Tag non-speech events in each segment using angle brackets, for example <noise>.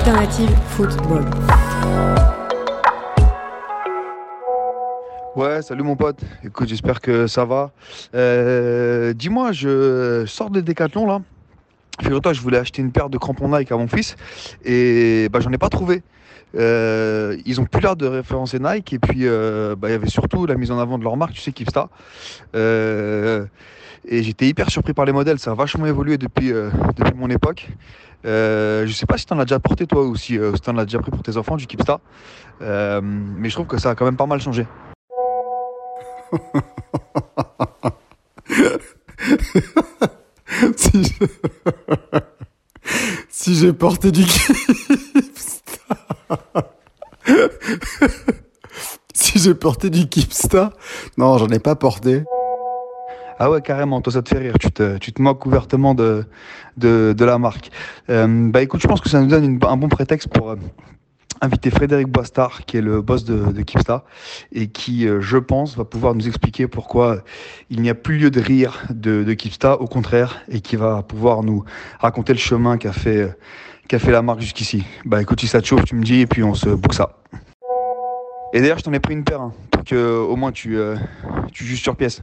Alternative football. Ouais, salut mon pote. Écoute, j'espère que ça va. Euh, Dis-moi, je sors de Décathlon là. Figure-toi, je voulais acheter une paire de crampons Nike à mon fils et bah, j'en ai pas trouvé. Euh, ils ont plus l'air de référencer Nike et puis euh, bah, il y avait surtout la mise en avant de leur marque, tu sais, Kipsta. Euh, et j'étais hyper surpris par les modèles, ça a vachement évolué depuis, euh, depuis mon époque. Euh, je sais pas si tu en as déjà porté toi ou si, euh, tu en as déjà pris pour tes enfants du Kipsta, Euh, mais je trouve que ça a quand même pas mal changé. <laughs> <laughs> si j'ai porté du Kipsta. <laughs> si j'ai porté du Kipsta. Non, j'en ai pas porté. Ah ouais, carrément, toi ça te fait rire, tu te, tu te moques ouvertement de, de, la marque. Euh, bah écoute, je pense que ça nous donne un bon prétexte pour euh, inviter Frédéric Boistard, qui est le boss de, de Kipsta, et qui, euh, je pense, va pouvoir nous expliquer pourquoi il n'y a plus lieu de rire de, de Kipsta, au contraire, et qui va pouvoir nous raconter le chemin qu'a fait, euh, qu'a fait la marque jusqu'ici. Bah écoute, si ça te chauffe, tu me dis, et puis on se boucle ça. Et d'ailleurs, je t'en ai pris une paire, hein, pour que au moins tu, euh, tu juges sur pièce.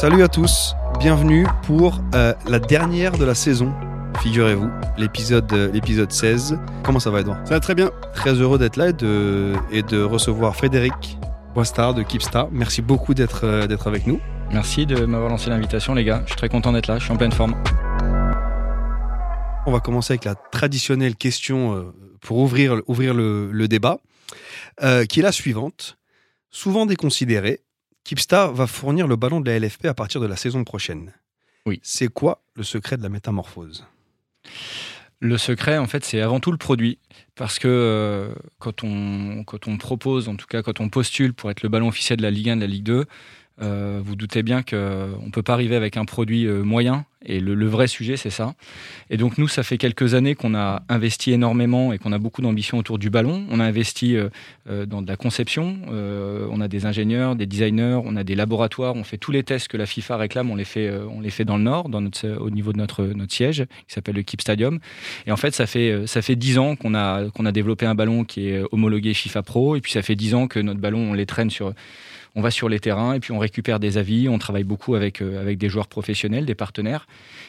Salut à tous, bienvenue pour euh, la dernière de la saison, figurez-vous, l'épisode euh, l'épisode 16. Comment ça va Edouard? Ça va très bien. Très heureux d'être là et de, et de recevoir Frédéric Boistard de Keepstar. Merci beaucoup d'être euh, d'être avec nous. Merci de m'avoir lancé l'invitation, les gars. Je suis très content d'être là. Je suis en pleine forme. On va commencer avec la traditionnelle question euh, pour ouvrir, ouvrir le, le débat, euh, qui est la suivante. Souvent déconsidérée, Keepstar va fournir le ballon de la LFP à partir de la saison prochaine. Oui. C'est quoi le secret de la métamorphose? Le secret, en fait, c'est avant tout le produit. Parce que euh, quand, on, quand on propose, en tout cas quand on postule pour être le ballon officiel de la Ligue 1, de la Ligue 2, euh, vous doutez bien qu'on ne peut pas arriver avec un produit euh, moyen. Et le, vrai sujet, c'est ça. Et donc nous, ça fait quelques années qu'on a investi énormément et qu'on a beaucoup d'ambition autour du ballon. On a investi euh, euh, dans de la conception. Euh, on a des ingénieurs, des designers, on a des laboratoires. On fait tous les tests que la FIFA réclame. On les fait, euh, on les fait dans le nord, dans notre, au niveau de notre, siège, qui s'appelle le Keep Stadium. Et en fait, ça fait, euh, ça fait 10 ans qu'on a, qu'on a développé un ballon qui est homologué FIFA Pro. Et puis ça fait 10 ans que notre ballon, on les traîne sur on va sur les terrains et puis on récupère des avis. On travaille beaucoup avec, euh, avec des joueurs professionnels, des partenaires.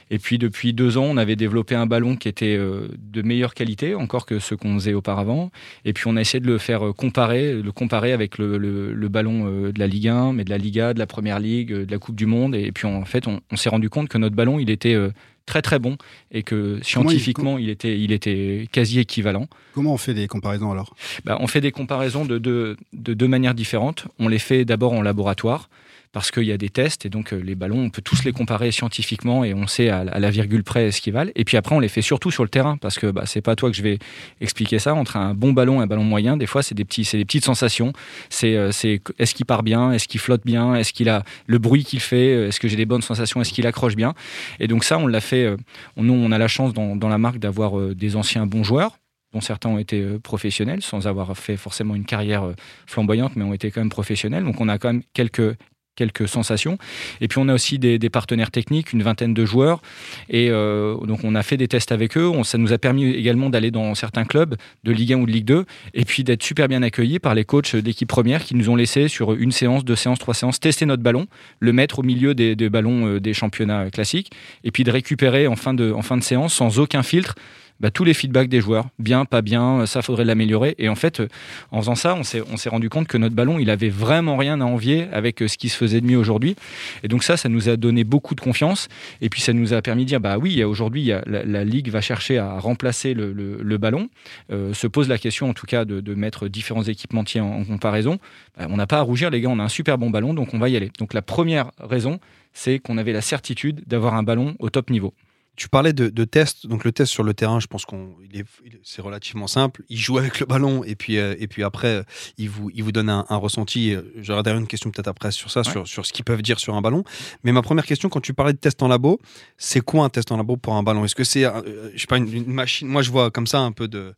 Et puis depuis deux ans, on avait développé un ballon qui était euh, de meilleure qualité encore que ce qu'on faisait auparavant. Et puis on a essayé de le faire euh, comparer, comparer avec le, le- ballon de la Ligue 1, mais de la Liga, de la Première Ligue, de la Coupe du Monde. Et puis en fait, on, s'est rendu compte que notre ballon, il était très très bon et que scientifiquement, il, était, il était quasi équivalent. Comment on fait des comparaisons alors? Bah, on fait des comparaisons de deux, de deux manières différentes. On les fait d'abord en laboratoire parce qu'il y a des tests et donc euh, les ballons, on peut tous les comparer scientifiquement et on sait à, la- à virgule près ce qu'ils valent. Et puis après, on les fait surtout sur le terrain parce que bah, c'est pas toi que je vais expliquer ça. Entre un bon ballon et un ballon moyen, des fois, c'est des, petits, des petites sensations. C'est, euh, c'est est-ce qu'il part bien? Est-ce qu'il flotte bien? Est-ce qu'il a le bruit qu'il fait? Est-ce que j'ai des bonnes sensations? Est-ce qu'il accroche bien? Et donc ça, on l'a fait. euh, nous, on a la chance dans, la marque d'avoir euh, des anciens bons joueurs dont certains ont été euh, professionnels, sans avoir fait forcément une carrière euh, flamboyante, mais ont été quand même professionnels. Donc on a quand même quelques, quelques sensations. Et puis on a aussi des, partenaires techniques, une vingtaine de joueurs. Et donc on a fait des tests avec eux. ça nous a permis également d'aller dans certains clubs de Ligue 1 ou de Ligue 2 et puis d'être super bien accueillis par les coachs d'équipe première qui nous ont laissé sur une séance, deux séances, trois séances tester notre ballon, le mettre au milieu des, des ballons des championnats classiques et puis de récupérer en fin de, en fin de séance sans aucun filtre bah, tous les feedbacks des joueurs, bien, pas bien, ça faudrait l'améliorer. Et en fait, euh, en faisant ça, on s'est, rendu compte que notre ballon, il avait vraiment rien à envier avec euh, ce qui se faisait de mieux aujourd'hui. Et donc ça, ça nous a donné beaucoup de confiance. Et puis ça nous a permis de dire, bah oui, aujourd'hui, la, Ligue va chercher à remplacer le, ballon. Euh, se pose la question, en tout cas, de, de mettre différents équipementiers en, comparaison. Bah, on n'a pas à rougir, les gars, on a un super bon ballon, donc on va y aller. Donc la première raison, c'est qu'on avait la certitude d'avoir un ballon au top niveau. Tu parlais de, de test. Donc, le test sur le terrain, je pense qu'on est, c'est relativement simple. Il joue avec le ballon et puis, euh, et puis après, il vous, il vous donne un, ressenti. J'aurai d'ailleurs une question peut-être après sur ça, sur, sur ce qu'ils peuvent dire sur un ballon. Mais ma première question, quand tu parlais de test en labo, c'est quoi un test en labo pour un ballon? Est-ce que c'est, euh, je sais pas, une, machine? Moi, je vois comme ça un peu de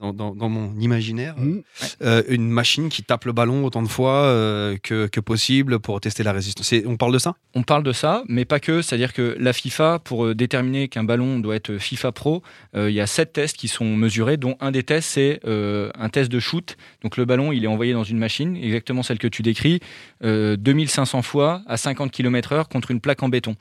dans, mon imaginaire, mmh. euh, une machine qui tape le ballon autant de fois euh, que, possible pour tester la résistance. on parle de ça? On parle de ça, mais pas que. C'est-à-dire que la FIFA, pour euh, déterminer qu'un ballon doit être FIFA Pro, il y a sept tests qui sont mesurés, dont un des tests, c'est un test de shoot. Donc le ballon, il est envoyé dans une machine, exactement celle que tu décris, 2500 fois à 50 km/h contre une plaque en béton.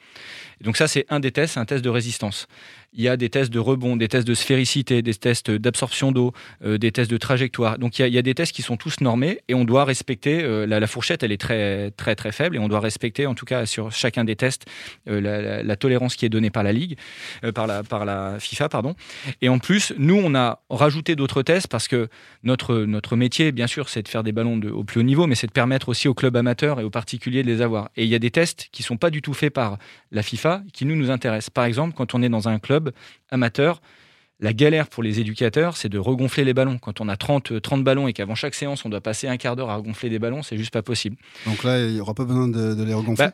Donc ça, c'est un des tests, un test de résistance il y a des tests de rebond, des tests de sphéricité, des tests d'absorption d'eau, euh, des tests de trajectoire. Donc il y, a, des tests qui sont tous normés et on doit respecter, euh, la, fourchette elle est très très très faible et on doit respecter en tout cas sur chacun des tests euh, la, tolérance qui est donnée par la Ligue, par, la, FIFA. pardon. Et en plus, nous on a rajouté d'autres tests parce que notre, notre métier, bien sûr, c'est de faire des ballons au plus haut niveau, mais c'est de permettre aussi aux clubs amateurs et aux particuliers de les avoir. Et il y a des tests qui sont pas du tout faits par la FIFA qui nous nous intéressent. Par exemple, quand on est dans un club amateur. La galère pour les éducateurs, c'est de regonfler les ballons. Quand on a 30, 30 ballons et qu'avant chaque séance, on doit passer un quart d'heure à regonfler des ballons, c'est juste pas possible. Donc là, il n'y aura pas besoin de, les regonfler? Bah,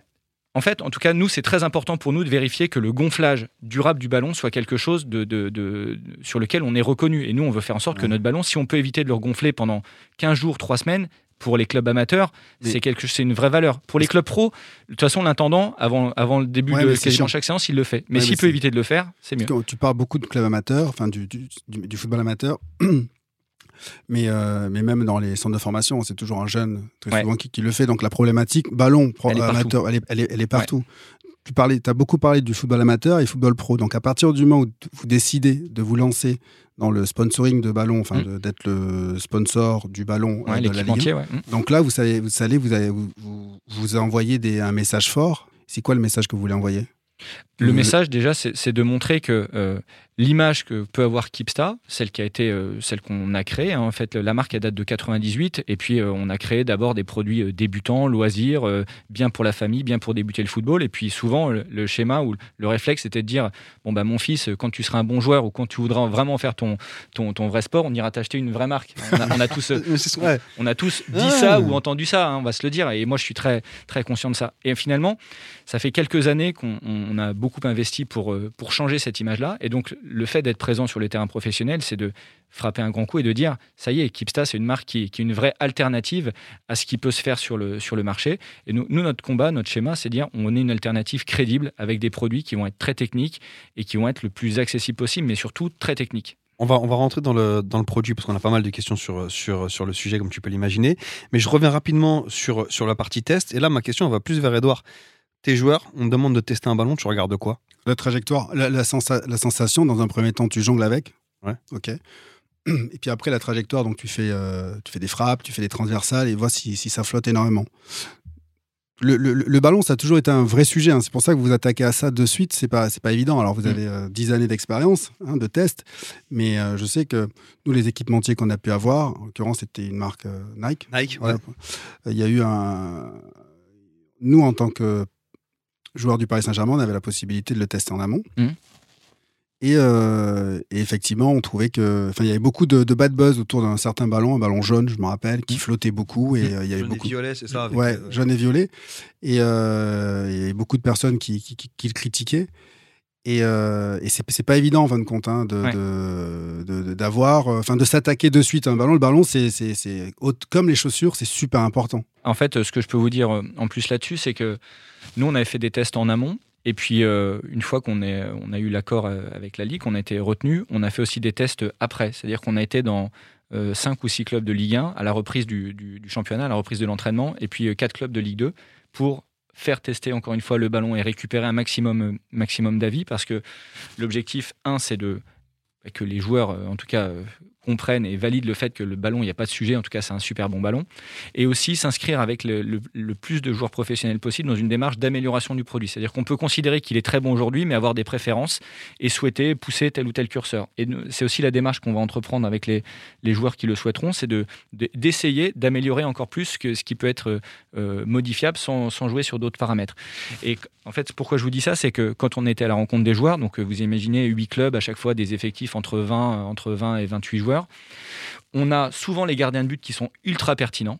en fait, en tout cas, nous, c'est très important pour nous de vérifier que le gonflage durable du ballon soit quelque chose de, sur lequel on est reconnu. Et nous, on veut faire en sorte que notre ballon, si on peut éviter de le regonfler pendant 15 jours, 3 semaines, pour les clubs amateurs, c'est quelque c'est une vraie valeur. Pour les clubs pro, de toute façon, l'intendant, avant, avant le début de quasiment chaque séance, il le fait. Mais s'il peut éviter de le faire, c'est mieux. Tu parles beaucoup de clubs amateurs, enfin du, du, football amateur. <clears throat> Mais, euh, mais même dans les centres de formation, c'est toujours un jeune très souvent qui, le fait. Donc la problématique ballon elle amateur, elle est, elle est, partout. Tu parlais, as beaucoup parlé du football amateur et football pro. Donc à partir du moment où vous décidez de vous lancer dans le sponsoring de ballon, enfin mm. d'être le sponsor du ballon euh, de la Ligue. Mm. Donc là, vous savez, vous savez, vous, avez, vous, vous, envoyez des, un message fort. C'est quoi le message que vous voulez envoyer? Le message déjà, c'est de montrer que euh, l'image que peut avoir Kipsta, celle qui a été, euh, celle qu'on a créée, hein, en fait, la marque elle date de 98, et puis euh, on a créé d'abord des produits débutants, loisirs, bien pour la famille, bien pour débuter le football, et puis souvent le, schéma ou le réflexe c'était de dire bon bah mon fils, quand tu seras un bon joueur ou quand tu voudras vraiment faire ton ton, ton vrai sport, on ira t'acheter une vraie marque. On a, tous, on a tous <laughs> dit ah. ça ou entendu ça, hein, on va se le dire, et moi je suis très très conscient de ça. Et finalement, ça fait quelques années qu'on a beaucoup investi pour, euh, pour changer cette image-là. Et donc, le fait d'être présent sur le terrain professionnel, c'est de frapper un grand coup et de dire ça y est, Kipsta, c'est une marque qui, est une vraie alternative à ce qui peut se faire sur le, sur le marché. Et nous, notre combat, notre schéma, c'est de dire on est une alternative crédible avec des produits qui vont être très techniques et qui vont être le plus accessible possible, mais surtout très techniques. On va, on va rentrer dans le, dans le produit parce qu'on a pas mal de questions sur, sur, sur le sujet, comme tu peux l'imaginer. Mais je reviens rapidement sur, sur la partie test. Et là, ma question va plus vers Edouard tes joueurs, on te demande de tester un ballon, tu regardes quoi? La trajectoire, la, la, sensation, dans un premier temps, tu jongles avec. Ouais. Ok. <clears throat> Et puis après, la trajectoire, donc tu fais, euh, tu fais des frappes, tu fais des transversales et vois si, si ça flotte énormément. Le, le, ballon, ça a toujours été un vrai sujet. Hein. C'est pour ça que vous attaquez à ça de suite. C'est pas, c'est pas évident. Alors, vous mm. avez 10 euh, années d'expérience, hein, de test. Mais euh, je sais que nous, les équipementiers qu'on a pu avoir, en l'occurrence, c'était une marque Nike. Nike, ouais. Il y a eu un. Nous, en tant que joueur du Paris Saint-Germain, on avait la possibilité de le tester en amont. Mmh. Euh, et, effectivement, on trouvait que, enfin, il y avait beaucoup de, bad buzz autour d'un certain ballon, un ballon jaune, je me rappelle, qui mmh. flottait beaucoup et mmh. euh, il y avait jaune beaucoup. Et violet, c'est ça. ouais, euh, jaune et violet. Et il y avait beaucoup de personnes qui, qui, le critiquaient. Et, euh, et c'est pas évident en fin de compte hein, de, d'avoir, enfin de s'attaquer de suite à un ballon. Le ballon, c'est, c'est, comme les chaussures, c'est super important. En fait, ce que je peux vous dire en plus là-dessus, c'est que nous, on avait fait des tests en amont. Et puis, une fois qu'on on a eu l'accord avec la Ligue, on a été retenu, on a fait aussi des tests après. C'est-à-dire qu'on a été dans euh, 5 ou 6 clubs de Ligue 1 à la reprise du, du, du championnat, à la reprise de l'entraînement, et puis 4 clubs de Ligue 2 pour faire tester encore une fois le ballon et récupérer un maximum, maximum d'avis parce que l'objectif, un, c'est de que les joueurs, euh, en tout cas, euh, comprennent et valident le fait que le ballon, il n'y a pas de sujet, en tout cas c'est un super bon ballon, et aussi s'inscrire avec le, plus de joueurs professionnels possible dans une démarche d'amélioration du produit. C'est-à-dire qu'on peut considérer qu'il est très bon aujourd'hui, mais avoir des préférences et souhaiter pousser tel ou tel curseur. Et c'est aussi la démarche qu'on va entreprendre avec les, joueurs qui le souhaiteront, c'est d'essayer de, d'améliorer encore plus que ce qui peut être euh, modifiable sans, jouer sur d'autres paramètres. Et en fait, pourquoi je vous dis ça, c'est que quand on était à la rencontre des joueurs, donc vous imaginez 8 clubs à chaque fois des effectifs entre 20, entre 20 et 28 joueurs, on a souvent les gardiens de but qui sont ultra pertinents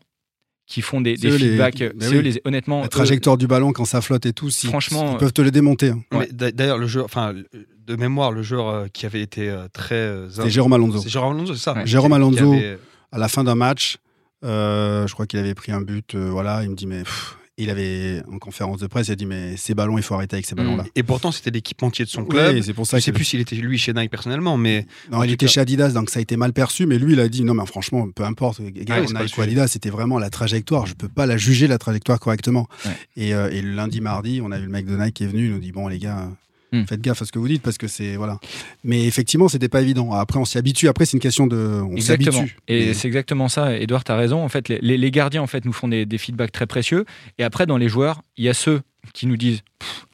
qui font des, feedbacks. Les... honnêtement, la trajectoire du ballon quand ça flotte et tout, franchement, ils peuvent te le démonter. Hein. D'ailleurs, le jeu, enfin, de mémoire, le joueur euh, qui avait été euh, très. Euh, c'est Jérôme Alonso. C'est Jérôme Alonso, c'est ça. Jérôme Alonso, à la fin d'un match, je crois qu'il avait pris un but. voilà, il me dit mais il avait, en conférence de presse, il a dit Mais ces ballons, il faut arrêter avec ces ballons-là. Et pourtant, c'était l'équipementier de son club. c'est pour ça je ne sais plus s'il était lui chez Nike personnellement, mais. Non, il était chez Adidas, donc ça a été mal perçu. Mais lui, il a dit Non, mais franchement, peu importe. Nike ou Adidas, c'était vraiment la trajectoire. Je ne peux pas la juger, la trajectoire correctement. Et, euh, et, le lundi, mardi, on a eu le mec de Nike qui est venu, il nous dit Bon, les gars, Hmm. Faites gaffe à ce que vous dites parce que c'est voilà. Mais effectivement, c'était pas évident. Après, on s'y habitue. Après, c'est une question de, on exactement. Et, c'est exactement ça. Edouard, tu as raison. En fait, les, les, gardiens en fait nous font des, des, feedbacks très précieux. Et après, dans les joueurs, il y a ceux qui nous disent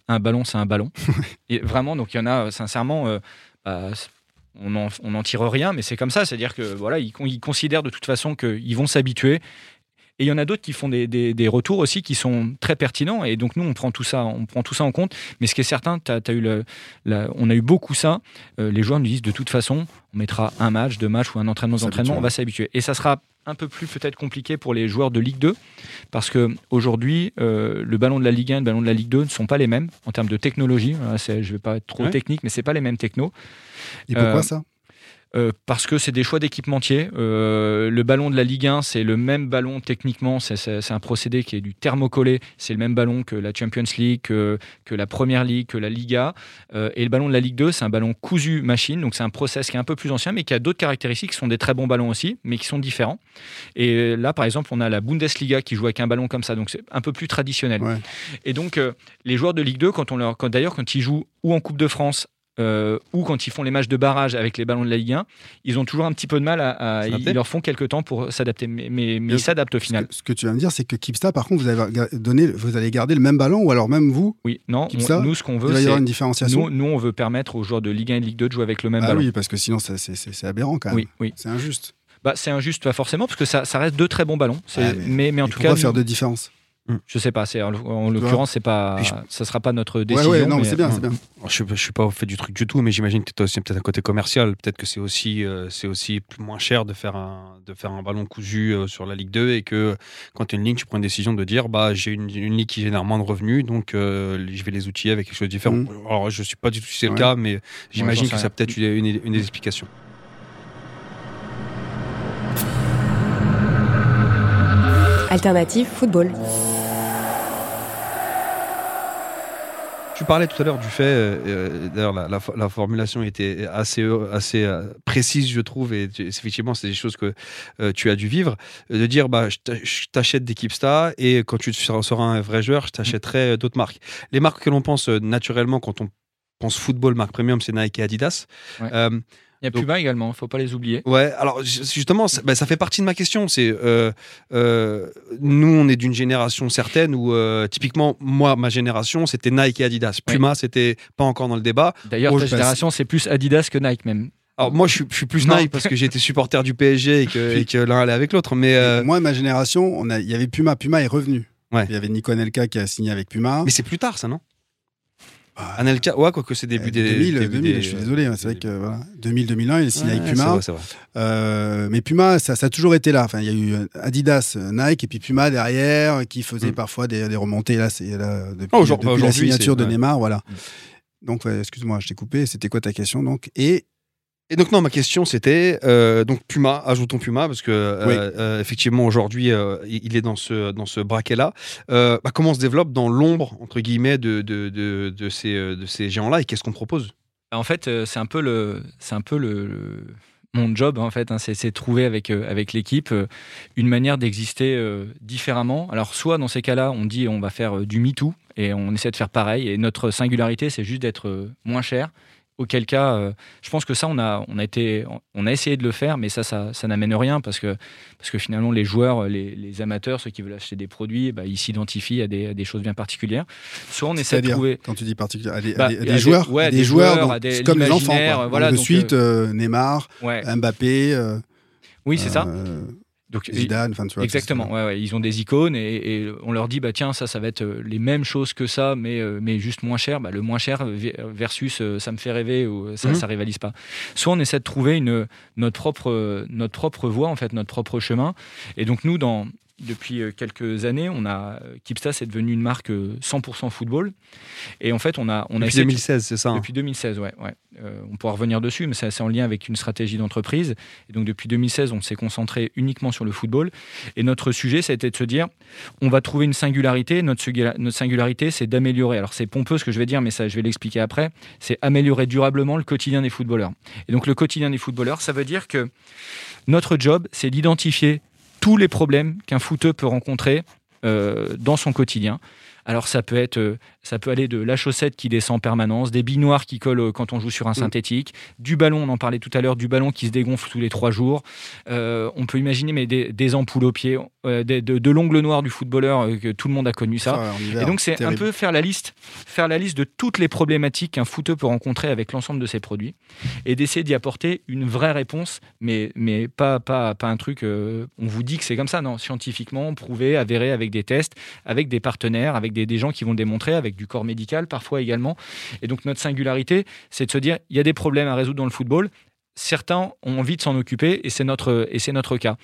un ballon, c'est un ballon. <laughs> et vraiment, donc il y en a sincèrement. Euh, bah, on n'en tire rien, mais c'est comme ça. C'est-à-dire que voilà, ils, ils, considèrent de toute façon qu'ils vont s'habituer et il y en a d'autres qui font des, des, retours aussi qui sont très pertinents. Et donc, nous, on prend tout ça, on prend tout ça en compte. Mais ce qui est certain, as, as eu le, on a eu beaucoup ça. Euh, les joueurs nous disent de toute façon, on mettra un match, deux matchs ou un entraînement d'entraînement, on va s'habituer. Et ça sera un peu plus peut-être compliqué pour les joueurs de Ligue 2 parce que aujourd'hui euh, le ballon de la Ligue 1 et le ballon de la Ligue 2 ne sont pas les mêmes en termes de technologie. je ne vais pas être trop technique, mais c'est pas les mêmes technos. Et pourquoi euh, ça? Euh, parce que c'est des choix d'équipementier. Euh, le ballon de la Ligue 1, c'est le même ballon techniquement, c'est un procédé qui est du thermocollé, c'est le même ballon que la Champions League, que, la Première League, que la Liga. Euh, et le ballon de la Ligue 2, c'est un ballon cousu machine, donc c'est un process qui est un peu plus ancien, mais qui a d'autres caractéristiques, qui sont des très bons ballons aussi, mais qui sont différents. Et là, par exemple, on a la Bundesliga qui joue avec un ballon comme ça, donc c'est un peu plus traditionnel. Et donc, les joueurs de Ligue 2, quand on leur, d'ailleurs, quand ils jouent ou en Coupe de France euh, ou quand ils font les matchs de barrage avec les ballons de la Ligue 1, ils ont toujours un petit peu de mal à. ils leur font quelques temps pour s'adapter, mais, mais, ils s'adaptent au final. Ce que, tu viens de dire, c'est que Kipsta, par contre, vous, avez donné, vous allez garder le même ballon, ou alors même vous Oui, non, nous, ce qu'on veut, c'est. une différenciation nous, nous, on veut permettre aux joueurs de Ligue 1 et de Ligue 2 de jouer avec le même ah ballon. oui, parce que sinon, c'est aberrant quand même. Oui, oui. C'est injuste. Bah, c'est injuste, pas forcément, parce que ça, ça reste deux très bons ballons. mais, mais, en tout cas. faire de différence Mm. Je sais pas. En, en l'occurrence, c'est pas. Ça sera pas notre décision. Ouais, non, mais c'est bien, c'est bien. Je, je suis pas au fait du truc du tout, mais j'imagine que tu as aussi peut-être un côté commercial. Peut-être que c'est aussi, euh, c'est aussi moins cher de faire un, de faire un ballon cousu euh, sur la Ligue 2 et que quand tu as une ligne, tu prends une décision de dire, bah, j'ai une, une ligue qui génère moins de revenus, donc euh, je vais les outiller avec quelque chose de différent. Mm. Alors, je suis pas du tout si c'est le cas, mais j'imagine que ça peut-être une, une des explications. Alternative football. Tu parlais tout à l'heure du fait, euh, euh, d'ailleurs la, formulation était assez, assez euh, précise, je trouve, et effectivement, c'est des choses que tu as dû vivre, de dire, bah, je t'achète des Kipsta, et quand tu seras un vrai joueur, je t'achèterai d'autres marques. Les marques que l'on pense naturellement quand on pense football, marque premium, c'est Nike et Adidas. Il y a Puma également, il ne faut pas les oublier. Ouais, alors justement, bah, ça, fait partie de ma question. C'est euh, euh, nous, on est d'une génération certaine où euh, typiquement, moi, ma génération, c'était Nike et Adidas. Puma, c'était pas encore dans le débat. D'ailleurs, ta génération, c'est plus Adidas que Nike même. Alors moi, je suis, plus Nike parce que j'ai été supporter du PSG <laughs> et que, l'un allait avec l'autre. Mais moi, ma génération, il y avait Puma. Puma est revenu. Il y avait Nico Nelka qui a signé avec Puma. Mais c'est plus tard, ça, non? Ah, Anelka, ouais, quoique c'est début des. 2000, 2000 je suis désolé, hein, c'est vrai que voilà, 2000, 2001, il est signé avec Puma. Vrai. Euh, mais Puma, ça, ça, a toujours été là. Enfin, il y a eu Adidas, Nike, et puis Puma derrière, qui faisait mm. parfois des, des, remontées. Là, c'est depuis, oh, depuis la signature de Neymar, voilà. Mm. Donc, excuse-moi, je t'ai coupé. C'était quoi ta question donc? Et et donc non, ma question c'était euh, donc Puma, ajoutons Puma parce que euh, euh, effectivement aujourd'hui il est dans ce dans ce braquet là. Bah, comment on se développe dans l'ombre entre guillemets de de, de, de ces de ces géants là et qu'est-ce qu'on propose? En fait, c'est un peu le c'est un peu le, mon job en fait, hein, c'est trouver avec avec l'équipe une manière d'exister différemment. Alors soit dans ces cas-là, on dit on va faire du MeToo et on essaie de faire pareil et notre singularité c'est juste d'être moins cher Auquel cas, euh, je pense que ça, on a, on a été, on a essayé de le faire, mais ça, ça, ça n'amène rien parce que, parce que finalement, les joueurs, les, les amateurs, ceux qui veulent acheter des produits, bah, ils s'identifient à des, des, choses bien particulières. Soit on essaie de trouver. Quand tu dis particulier, à des, des, joueurs, ouais, des, joueurs, comme les enfants. Voilà, de suite, euh, Neymar, Mbappé. oui, c'est ça. Donc, Zidane, enfin, tu vois, exactement. Ouais, ouais, ils ont des icônes et, on leur dit bah tiens ça ça va être euh, les mêmes choses que ça mais euh, mais juste moins cher. Bah, le moins cher versus euh, ça me fait rêver ou ça mhm. ça rivalise pas. Soit on essaie de trouver une notre propre notre propre voie en fait notre propre chemin et donc nous dans depuis euh, quelques années, on a euh, Kipstas est devenu une marque 100% euh, football. Et en fait, on a, on depuis 2016, c'est ça hein? Depuis 2016, ouais. ouais. on pourra revenir dessus, mais c'est assez en lien avec une stratégie d'entreprise. Et donc depuis 2016, on s'est concentré uniquement sur le football. Et notre sujet, ça a été de se dire, on va trouver une singularité. Notre, notre singularité, c'est d'améliorer. Alors c'est pompeux ce que je vais dire, mais ça, je vais l'expliquer après. C'est améliorer durablement le quotidien des footballeurs. Et donc le quotidien des footballeurs, ça veut dire que notre job, c'est d'identifier tous les problèmes qu'un footeux peut rencontrer euh, dans son quotidien. Alors ça peut être, euh, ça peut aller de la chaussette qui descend en permanence, des billes noires qui collent euh, quand on joue sur un mm. synthétique, du ballon, on en parlait tout à l'heure, du ballon qui se dégonfle tous les trois jours. Euh, on peut imaginer mais des, ampoules aux pieds, de, l'ongle noir du footballeur que tout le monde a connu ça. et donc c'est un peu faire la liste, faire la liste de toutes les problématiques qu'un footeux peut rencontrer avec l'ensemble de ses produits et d'essayer d'y apporter une vraie réponse, mais mais pas pas pas un truc. on vous dit que c'est comme ça, non Scientifiquement prouvé, avéré avec des tests, avec des partenaires, avec des, gens qui vont démontrer avec du corps médical parfois également. Et donc notre singularité, c'est de se dire, il y a des problèmes à résoudre dans le football, certains ont envie de s'en occuper et c'est notre et c'est notre cas.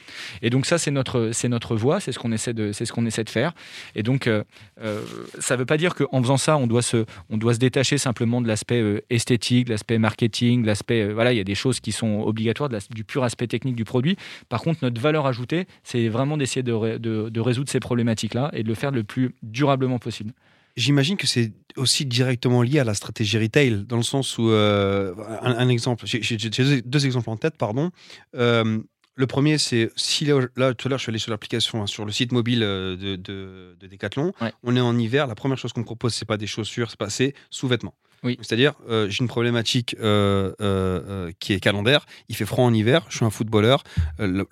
Et donc ça c'est notre c'est notre voie, c'est ce qu'on essaie de c'est ce qu'on essaie de faire. Et donc euh, euh, ça veut pas dire qu'en faisant ça on doit se on doit se détacher simplement de l'aspect euh, esthétique, l'aspect marketing, l'aspect voilà il y a des choses qui sont obligatoires du pur aspect technique du produit. Par contre notre valeur ajoutée c'est vraiment d'essayer de, de résoudre ces problématiques là et de le faire le plus durablement possible. J'imagine que c'est aussi directement lié à la stratégie retail, dans le sens où, euh, un, exemple, j'ai deux, exemples en tête, pardon. Euh, le premier, c'est si là, tout à l'heure, je suis allé sur l'application, hein, sur le site mobile euh, de, de, Decathlon. On est en hiver. La première chose qu'on propose, c'est pas des chaussures, c'est sous-vêtements. Oui. C'est-à-dire, euh, j'ai une problématique euh, euh, qui est calendaire. Il fait froid en hiver, je suis un footballeur. Le,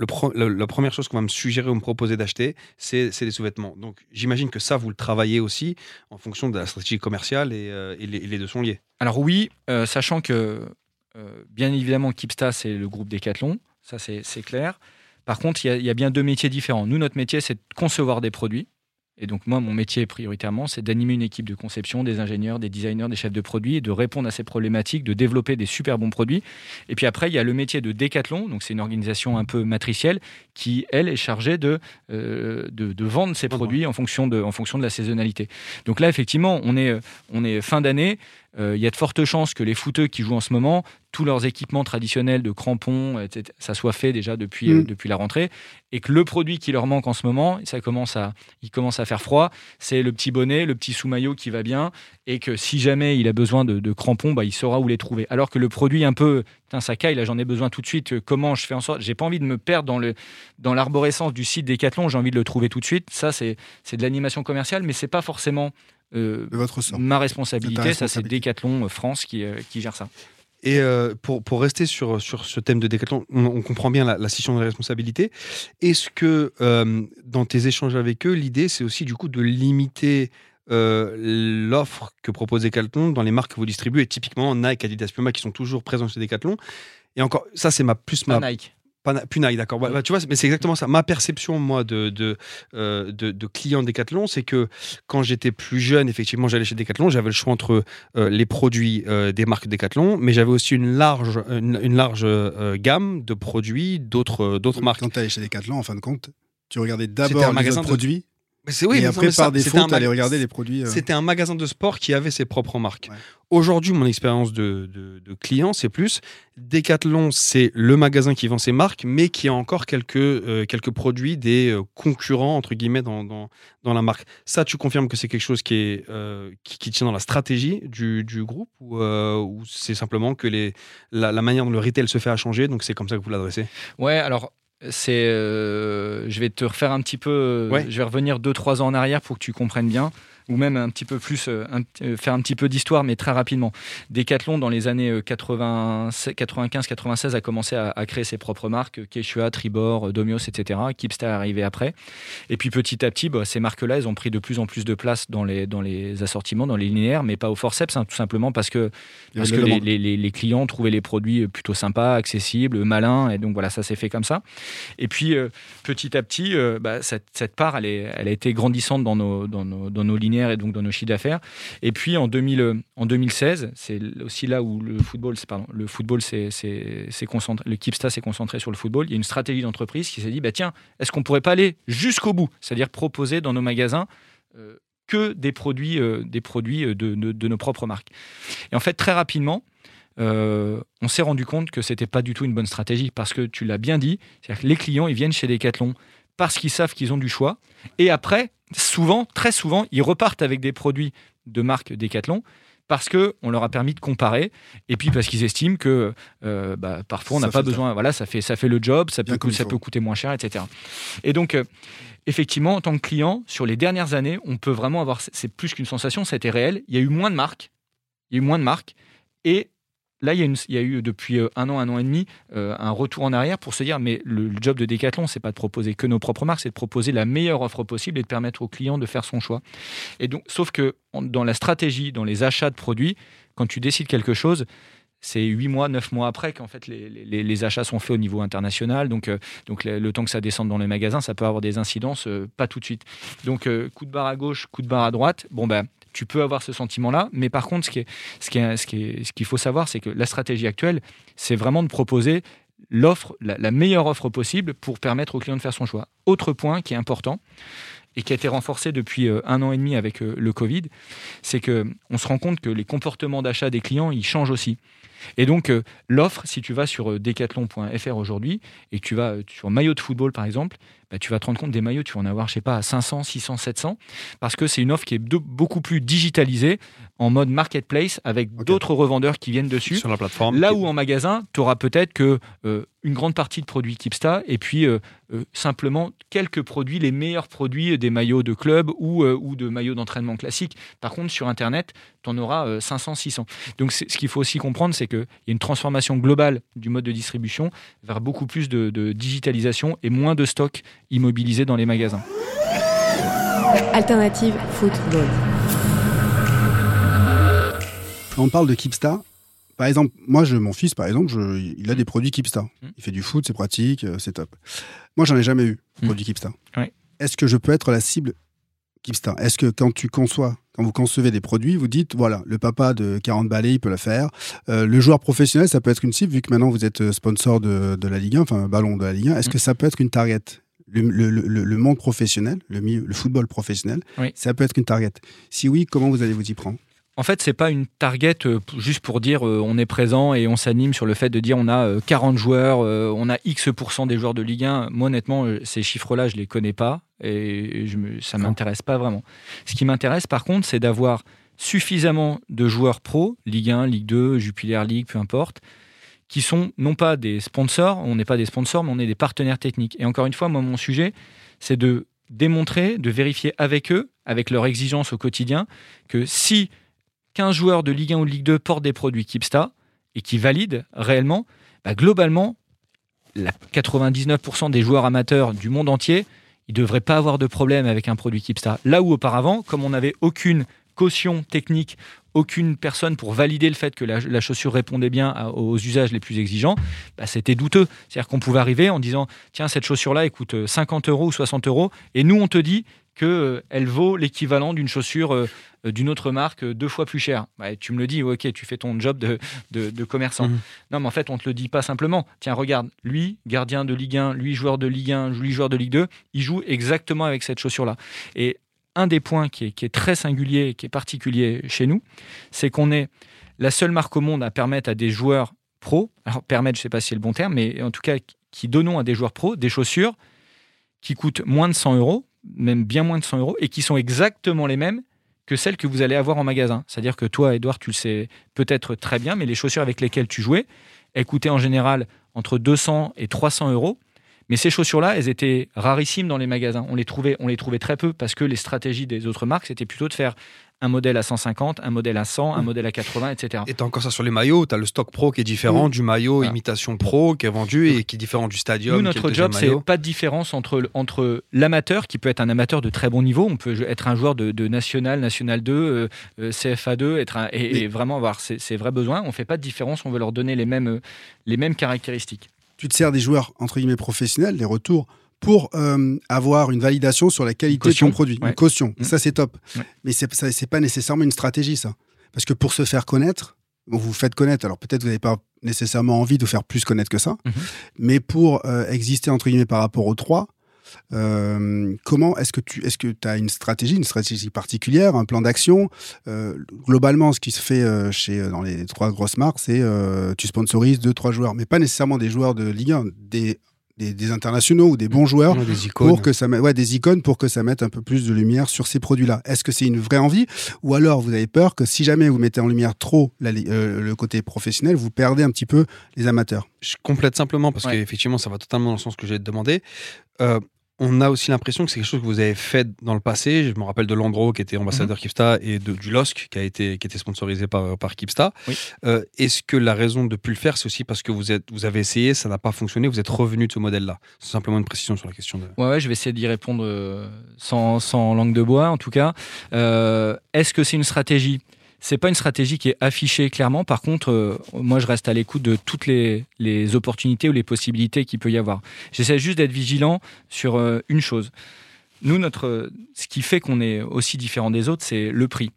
la première chose qu'on va me suggérer ou me proposer d'acheter, c'est des sous-vêtements. Donc, j'imagine que ça, vous le travaillez aussi en fonction de la stratégie commerciale et, les, deux sont liés. Alors oui, sachant que, bien évidemment, Kipsta, c'est le groupe Decathlon, ça c'est clair. Par contre, il y, a bien deux métiers différents. Nous, notre métier, c'est de concevoir des produits. Et donc moi, mon métier prioritairement, c'est d'animer une équipe de conception, des ingénieurs, des designers, des chefs de produits, et de répondre à ces problématiques, de développer des super bons produits. Et puis après, il y a le métier de Decathlon, donc c'est une organisation un peu matricielle qui, elle, est chargée de, euh, de, vendre ses produits en fonction, de, en fonction de la saisonnalité. Donc là, effectivement, on est, on est fin d'année. Euh, il y a de fortes chances que les footeux qui jouent en ce moment, tous leurs équipements traditionnels de crampons, etc., ça soit fait déjà depuis, euh, mm. depuis la rentrée, et que le produit qui leur manque en ce moment, ça commence à, il commence à faire froid, c'est le petit bonnet, le petit sous-maillot qui va bien, et que si jamais il a besoin de, crampons, bah, il saura où les trouver. Alors que le produit un peu, ça caille, là j'en ai besoin tout de suite, euh, comment je fais en sorte, j'ai pas envie de me perdre dans, le, dans l'arborescence du site Decathlon, j'ai envie de le trouver tout de suite. Ça, c'est, c'est de l'animation commerciale, mais c'est pas forcément euh, votre ma responsabilité, ça c'est Decathlon euh, France qui, euh, qui, gère ça. Et pour, pour, rester sur, sur ce thème de Decathlon, on, comprend bien la, la scission de responsabilité. Est-ce que dans tes échanges avec eux, l'idée c'est aussi du coup de limiter l'offre que propose Decathlon dans les marques que vous distribuez, typiquement Nike, Adidas, Puma qui sont toujours présents chez Decathlon? Et encore, ça c'est ma plus ma Nike. Punaille, d'accord. Bah, tu vois, mais c'est exactement ça. Ma perception, moi, de, de, euh, de, client Decathlon, c'est que quand j'étais plus jeune, effectivement, j'allais chez Decathlon, j'avais le choix entre euh, les produits euh, des marques Decathlon, mais j'avais aussi une large, une, large gamme de produits d'autres d'autres marques. Quand tu allais chez Decathlon, en fin de compte, tu regardais d'abord les produits et après, par défaut, tu allais regarder les produits. Euh. C'était un magasin de sport qui avait ses propres marques. Aujourd'hui, mon expérience de, client, c'est plus Decathlon, c'est le magasin qui vend ses marques, mais qui a encore quelques, euh, quelques produits des euh, concurrents, entre guillemets, dans, dans, la marque. Ça, tu confirmes que c'est quelque chose qui, est, qui, tient dans la stratégie du, groupe ou, c'est simplement que les, la, la, manière dont le retail se fait a changé, donc c'est comme ça que vous l'adressez? Ouais, alors c'est, euh, je vais te refaire un petit peu, euh, je vais revenir deux trois ans en arrière pour que tu comprennes bien ou même un petit peu plus, euh, euh, faire un petit peu d'histoire, mais très rapidement. Decathlon, dans les années 95-96, euh, a commencé à, créer ses propres marques, Quechua, Tribord, Domios, etc. Kipsta est arrivé après. Et puis petit à petit, bah, ces marques-là, elles ont pris de plus en plus de place dans les, dans les assortiments, dans les linéaires, mais pas au forceps, hein, tout simplement parce que, parce que les, les, les, clients trouvaient les produits plutôt sympas, accessibles, malins, et donc voilà, ça s'est fait comme ça. Et puis petit à petit, bah, cette, cette, part, elle, est, elle a été grandissante dans nos, dans nos, dans nos linéaires et donc dans nos chiffres d'affaires. Et puis en, 2000, en 2016, c'est aussi là où le football, pardon, le football s'est concentré, le Kipsta s'est concentré sur le football. Il y a une stratégie d'entreprise qui s'est dit, bah tiens, est-ce qu'on pourrait pas aller jusqu'au bout, c'est-à-dire proposer dans nos magasins euh, que des produits, euh, des produits de, de, nos propres marques. Et en fait, très rapidement, euh, on s'est rendu compte que c'était pas du tout une bonne stratégie parce que tu l'as bien dit, c'est-à-dire que les clients ils viennent chez Decathlon parce qu'ils savent qu'ils ont du choix. Et après souvent, très souvent, ils repartent avec des produits de marque Decathlon parce que on leur a permis de comparer et puis parce qu'ils estiment que euh, bah, parfois on n'a pas besoin. voilà ça fait ça fait le job ça peut ça peut coûter moins cher etc et donc euh, effectivement en tant que client sur les dernières années on peut vraiment avoir c'est plus qu'une sensation c'était réel. Il y a eu moins de marques. Il y a eu moins de marques. Et Là, il y, a eu depuis euh, un an, un an et demi, euh, un retour en arrière pour se dire, mais le, job de Decathlon, c'est pas de proposer que nos propres marques, c'est de proposer la meilleure offre possible et de permettre au client de faire son choix. Et donc, sauf que dans la stratégie, dans les achats de produits, quand tu décides quelque chose, c'est huit mois, neuf mois après qu'en fait les, achats sont faits au niveau international. Donc, euh, donc le, temps que ça descende dans les magasins, ça peut avoir des incidences, pas tout de suite. Donc coup de barre à gauche, coup de barre à droite. Bon ben tu peux avoir ce sentiment-là. Mais par contre, ce qu'il faut savoir, c'est que la stratégie actuelle, c'est vraiment de proposer l'offre, la, meilleure offre possible pour permettre au client de faire son choix. Autre point qui est important et qui a été renforcé depuis euh, un an et demi avec euh, le Covid, c'est que on se rend compte que les comportements d'achat des clients, ils changent aussi. Et donc, euh, l'offre, si tu vas sur decathlon.fr aujourd'hui et que tu vas sur maillot de football, par exemple, bah, tu vas te rendre compte des maillots, tu vas en avoir, je sais pas, à 500, 600, 700, parce que c'est une offre qui est beaucoup plus digitalisée, en mode marketplace, avec d'autres revendeurs qui viennent dessus. Sur la plateforme. Là où en magasin, tu auras peut-être que euh, une grande partie de produits Kipsta, et puis euh, euh, simplement quelques produits, les meilleurs produits des maillots de club ou, ou de maillots d'entraînement classiques. Par contre, sur Internet, tu en auras 500, 600. Donc ce qu'il faut aussi comprendre, c'est qu'il y a une transformation globale du mode de distribution vers beaucoup plus de, de digitalisation et moins de stock immobilisés dans les magasins. Alternative football. on parle de Kipsta, par exemple, moi, je, mon fils, par exemple, il a des produits Kipsta. Mmh. Il fait du foot, c'est pratique, euh, c'est top. Moi, j'en ai jamais eu, mmh. produit Kipsta. Est-ce que je peux être la cible Kipsta? Est-ce que quand tu conçois, quand vous concevez des produits, vous dites, voilà, le papa de 40 balais, il peut le faire. Euh, le joueur professionnel, ça peut être une cible, vu que maintenant vous êtes euh, sponsor de, la Ligue 1, enfin, ballon de la Ligue 1. Est-ce mmh. que ça peut être une target? Le, monde professionnel, le, football professionnel, ça peut être une target. Si oui, comment vous allez vous y prendre? En fait, c'est pas une target euh, juste pour dire euh, on est présent et on s'anime sur le fait de dire on a 40 euh, joueurs, on a X% des joueurs de Ligue 1. Moi, honnêtement, ces chiffres-là, je les connais pas et je me, ça m'intéresse pas vraiment. Ce qui m'intéresse, par contre, c'est d'avoir suffisamment de joueurs pro, Ligue 1, Ligue 2, Jupiler League, peu importe, qui sont non pas des sponsors, on n'est pas des sponsors, mais on est des partenaires techniques. Et encore une fois, moi, mon sujet, c'est de démontrer, de vérifier avec eux, avec leurs exigences au quotidien, que si 15 joueurs de Ligue 1 ou de Ligue 2 portent des produits Kipsta et qui valident réellement, bah, globalement, la 99% des joueurs amateurs du monde entier, ils ne devraient pas avoir de problème avec un produit Kipsta. Là où auparavant, comme on n'avait aucune caution technique, aucune personne pour valider le fait que la, chaussure répondait bien aux usages les plus exigeants, bah, c'était douteux. C'est-à-dire qu'on pouvait arriver en disant tiens, cette chaussure-là, elle coûte 50 euros ou 60 euros, et nous, on te dit qu'elle vaut l'équivalent d'une chaussure d'une autre marque deux fois plus chère. tu me le dis, ok, tu fais ton job de, de, commerçant. Mhm. Non, mais en fait, on te le dit pas simplement. Tiens, regarde, lui, gardien de Ligue 1, lui, joueur de Ligue 1, lui, joueur de Ligue 2, il joue exactement avec cette chaussure-là. Et un des points qui est, très singulier, qui est particulier chez nous, c'est qu'on est la seule marque au monde à permettre à des joueurs pros, alors permettre, je ne sais pas si c'est le bon terme, mais en tout cas qui donnons à des joueurs pros des chaussures qui coûtent moins de 100 euros, même bien moins de 100 euros, et qui sont exactement les mêmes que celles que vous allez avoir en magasin. C'est-à-dire que toi, Edouard, tu le sais peut-être très bien, mais les chaussures avec lesquelles tu jouais, elles coûtaient en général entre 200 et 300 euros. Mais ces chaussures-là, elles étaient rarissimes dans les magasins. On les trouvait, on les trouvait très peu parce que les stratégies des autres marques, c'était plutôt de faire un modèle à 150, un modèle à 100, un mmh. modèle à 80, etc. Et tu as encore ça sur les maillots, tu as le stock pro qui est différent du maillot imitation pro qui est vendu et qui est différent du stadium. Nous, notre job, c'est pas de différence entre, entre l'amateur, qui peut être un amateur de très bon niveau, on peut être un joueur de, national, national 2, euh, euh, CFA 2, être et, vraiment avoir ses, vrais besoins. On fait pas de différence, on veut leur donner les mêmes, les mêmes caractéristiques tu te sers des joueurs entre guillemets professionnels, les retours, pour euh, avoir une validation sur la qualité de ton produit, une caution. Mmh. Ça, c'est top. Mais ce n'est pas nécessairement une stratégie, ça. Parce que pour se faire connaître, vous vous faites connaître, alors peut-être vous n'avez pas nécessairement envie de vous faire plus connaître que ça, mmh. mais pour euh, exister entre guillemets par rapport aux trois, euh, comment est-ce que tu est-ce que as une stratégie, une stratégie particulière, un plan d'action? Euh, Globalement, ce qui se fait euh, chez dans les trois grosses marques, c'est tu sponsorises deux trois joueurs, mais pas nécessairement des joueurs de Ligue 1, des des, internationaux ou des bons joueurs des icônes. pour que ça ouais, des icônes pour que ça mette un peu plus de lumière sur ces produits-là. Est-ce que c'est une vraie envie ou alors vous avez peur que si jamais vous mettez en lumière trop le côté professionnel, vous perdez un petit peu les amateurs? Je complète simplement parce qu'effectivement ça va totalement dans le sens que j'ai demandé on a aussi l'impression que c'est quelque chose que vous avez fait dans le passé. Je me rappelle de Landro qui était ambassadeur mhm. Kipsta et de, du LOSC qui a été qui était sponsorisé par, par Kipsta. Euh, est-ce que la raison de ne plus le faire, c'est aussi parce que vous, êtes, vous avez essayé, ça n'a pas fonctionné, vous êtes revenu de ce modèle-là? C'est simplement une précision sur la question. De... Ouais, je vais essayer d'y répondre euh, sans, sans, langue de bois en tout cas. Euh, est-ce que c'est une stratégie? C'est pas une stratégie qui est affichée clairement. Par contre, euh, moi, je reste à l'écoute de toutes les, opportunités ou les possibilités qu'il peut y avoir. J'essaie juste d'être vigilant sur euh, une chose. Nous, ce qui fait qu'on est aussi différent des autres, c'est le prix.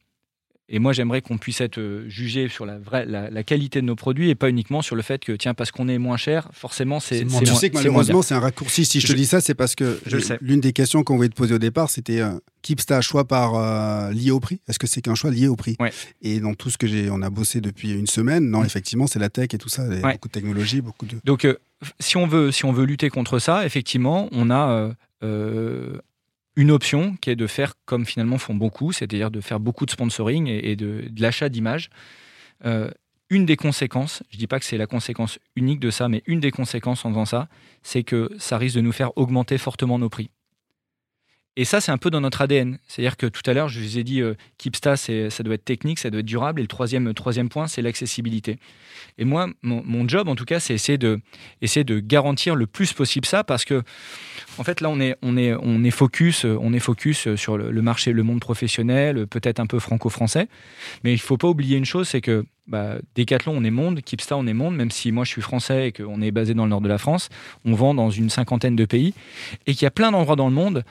Et moi, j'aimerais qu'on puisse être euh, jugé sur la, vraie, la, qualité de nos produits et pas uniquement sur le fait que, tiens, parce qu'on est moins cher, forcément, c'est. Tu sais que malheureusement, c'est un raccourci. Si je, te dis ça, c'est parce que l'une des questions qu'on voulait te poser au départ, c'était euh, Kipsta, un choix par euh, lié au prix Est-ce que c'est qu'un choix lié au prix Et dans tout ce que j'ai, on a bossé depuis une semaine, non, effectivement, c'est la tech et tout ça, beaucoup de technologie, beaucoup de. Donc, si, on veut, si on veut lutter contre ça, effectivement, on a une option qui est de faire comme finalement font beaucoup, c'est-à-dire de faire beaucoup de sponsoring et, de, l'achat d'images. Euh, une des conséquences, je ne dis pas que c'est la conséquence unique de ça, mais une des conséquences en faisant ça, c'est que ça risque de nous faire augmenter fortement nos prix. Et ça, c'est un peu dans notre ADN. C'est-à-dire que tout à l'heure, je vous ai dit, euh, Kipsta, ça doit être technique, ça doit être durable. Et le troisième, troisième point, c'est l'accessibilité. Et moi, mon, job, en tout cas, c'est essayer de, essayer de garantir le plus possible ça, parce que, en fait, là, on est, on est, on est focus, on est focus sur le, marché, le monde professionnel, peut-être un peu franco-français. Mais il ne faut pas oublier une chose, c'est que bah, Decathlon, on est monde, Kipsta, on est monde, même si moi je suis français et qu'on est basé dans le nord de la France, on vend dans une cinquantaine de pays et qu'il y a plein d'endroits dans le monde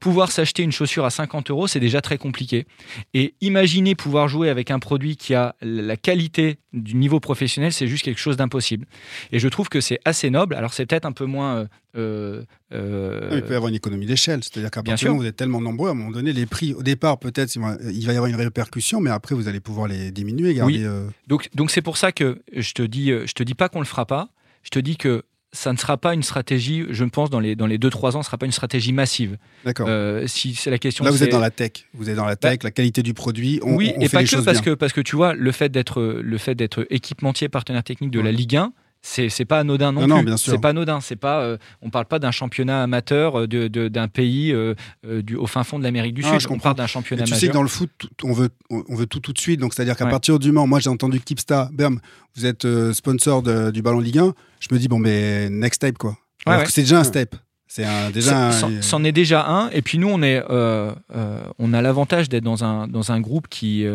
pouvoir s'acheter une chaussure à 50 euros, c'est déjà très compliqué. Et imaginer pouvoir jouer avec un produit qui a la qualité du niveau professionnel, c'est juste quelque chose d'impossible. Et je trouve que c'est assez noble. Alors c'est peut-être un peu moins... Euh, euh, il peut y avoir une économie d'échelle, c'est-à-dire qu'à partir du moment où vous êtes tellement nombreux, à un moment donné, les prix, au départ, peut-être, il va y avoir une répercussion, mais après, vous allez pouvoir les diminuer. Garder, oui. Euh, donc, donc c'est pour ça que je te dis, je te dis pas qu'on le fera pas. Je te dis que ça ne sera pas une stratégie, je pense, dans les, dans les 2-3 ans, ce ne sera pas une stratégie massive. D'accord. Euh, si c'est la question. Là, vous êtes dans la tech. Vous êtes dans la bah, tech, la qualité du produit. On, oui, on et fait pas que parce que, parce que tu vois, le fait d'être, le fait d'être équipementier, partenaire technique de la Ligue 1, c'est pas anodin non, non plus. C'est pas anodin. C'est pas. Euh, on parle pas d'un championnat amateur euh, d'un de, d'un pays euh, du, au fin fond de l'Amérique du Sud. Je on parle d'un championnat. tu sais que dans le foot, on veut on veut tout tout de suite. Donc c'est à dire qu'à partir du moment, moi j'ai entendu Kipsta, Berm, vous êtes sponsor du ballon Ligue 1. Je me dis bon mais next step quoi. c'est déjà un step. C'est déjà. C'en est déjà un. Et puis nous, on est, on a l'avantage d'être dans un dans un groupe qui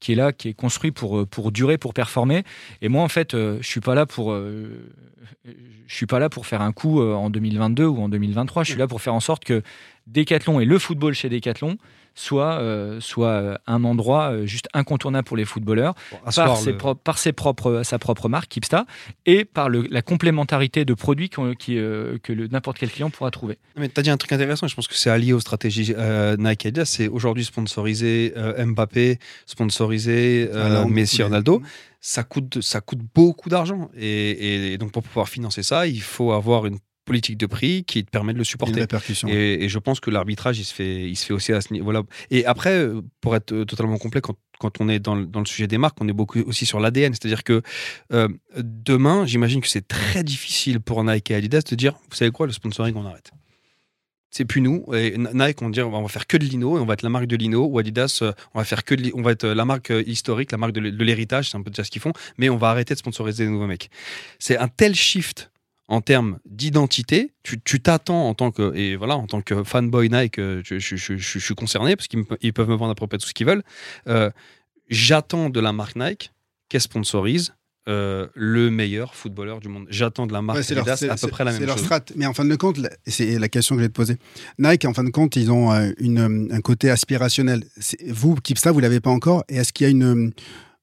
qui est là, qui est construit pour pour durer, pour performer. Et moi, en fait, je suis pas là pour je suis pas là pour faire un coup en 2022 ou en 2023. Je suis là pour faire en sorte que Decathlon et le football chez Decathlon soit, euh, soit euh, un endroit euh, juste incontournable pour les footballeurs par, ses par ses propres, sa propre marque, Kipsta, et par le, la complémentarité de produits qui, que n'importe quel client pourra trouver. Mais tu as dit un truc intéressant, je pense que c'est allié aux stratégies Nike Adidas, c'est aujourd'hui sponsoriser Mbappé, sponsoriser Messi, Ronaldo ça coûte, ça coûte beaucoup d'argent. Et, et, donc, pour pouvoir financer ça, il faut avoir une politique de prix qui te permet de le supporter. Et, et, je pense que l'arbitrage, il se fait, il se fait aussi à ce niveau. Voilà. Et après, euh, pour être euh, totalement complet, quand, quand on est dans le, dans le, sujet des marques, on est beaucoup aussi sur l'ADN. C'est-à-dire que euh, demain, j'imagine que c'est très difficile pour Nike et Adidas de dire, vous savez quoi, le sponsoring, on arrête. C'est plus nous. Et Nike, on va dire, on va faire que de lino, et on va être la marque de lino. Ou Adidas, on va faire que de, on va être la marque historique, la marque de l'héritage, c'est un peu déjà ce qu'ils font. Mais on va arrêter de sponsoriser les nouveaux mecs. C'est un tel shift en termes d'identité, tu t'attends en tant que et voilà en tant que fanboy Nike, euh, je, je, suis concerné parce qu'ils peuvent me vendre à peu près tout ce qu'ils veulent. Euh, j'attends de la marque Nike qu'elle sponsorise euh, le meilleur footballeur du monde. J'attends de la marque ouais, Adidas à peu près la même leur chose. Strat. Mais en fin de compte, c'est la question que je vais te poser. Nike, en fin de compte, ils ont une, un côté aspirationnel. Vous, Kipsta, vous l'avez pas encore. Et est-ce qu'il y a une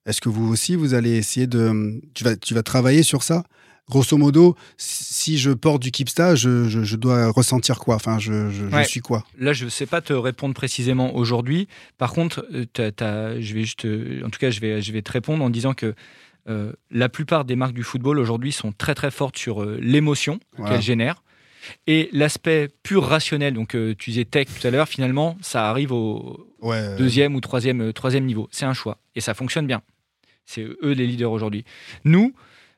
est-ce que vous aussi, vous allez essayer de. Tu vas, tu vas travailler sur ça? Grosso modo, si je porte du Kipsta, je, je, dois ressentir quoi Enfin, je, je, suis quoi Là, je ne sais pas te répondre précisément aujourd'hui. Par contre, euh, je vais juste, euh, en tout cas, je vais, je vais te répondre en disant que euh, la plupart des marques du football aujourd'hui sont très très fortes sur l'émotion qu'elles génèrent. Et l'aspect pur rationnel, donc tu disais tech tout à l'heure, finalement, ça arrive au deuxième ou troisième, troisième niveau. C'est un choix. Et ça fonctionne bien. C'est eux les leaders aujourd'hui. Nous,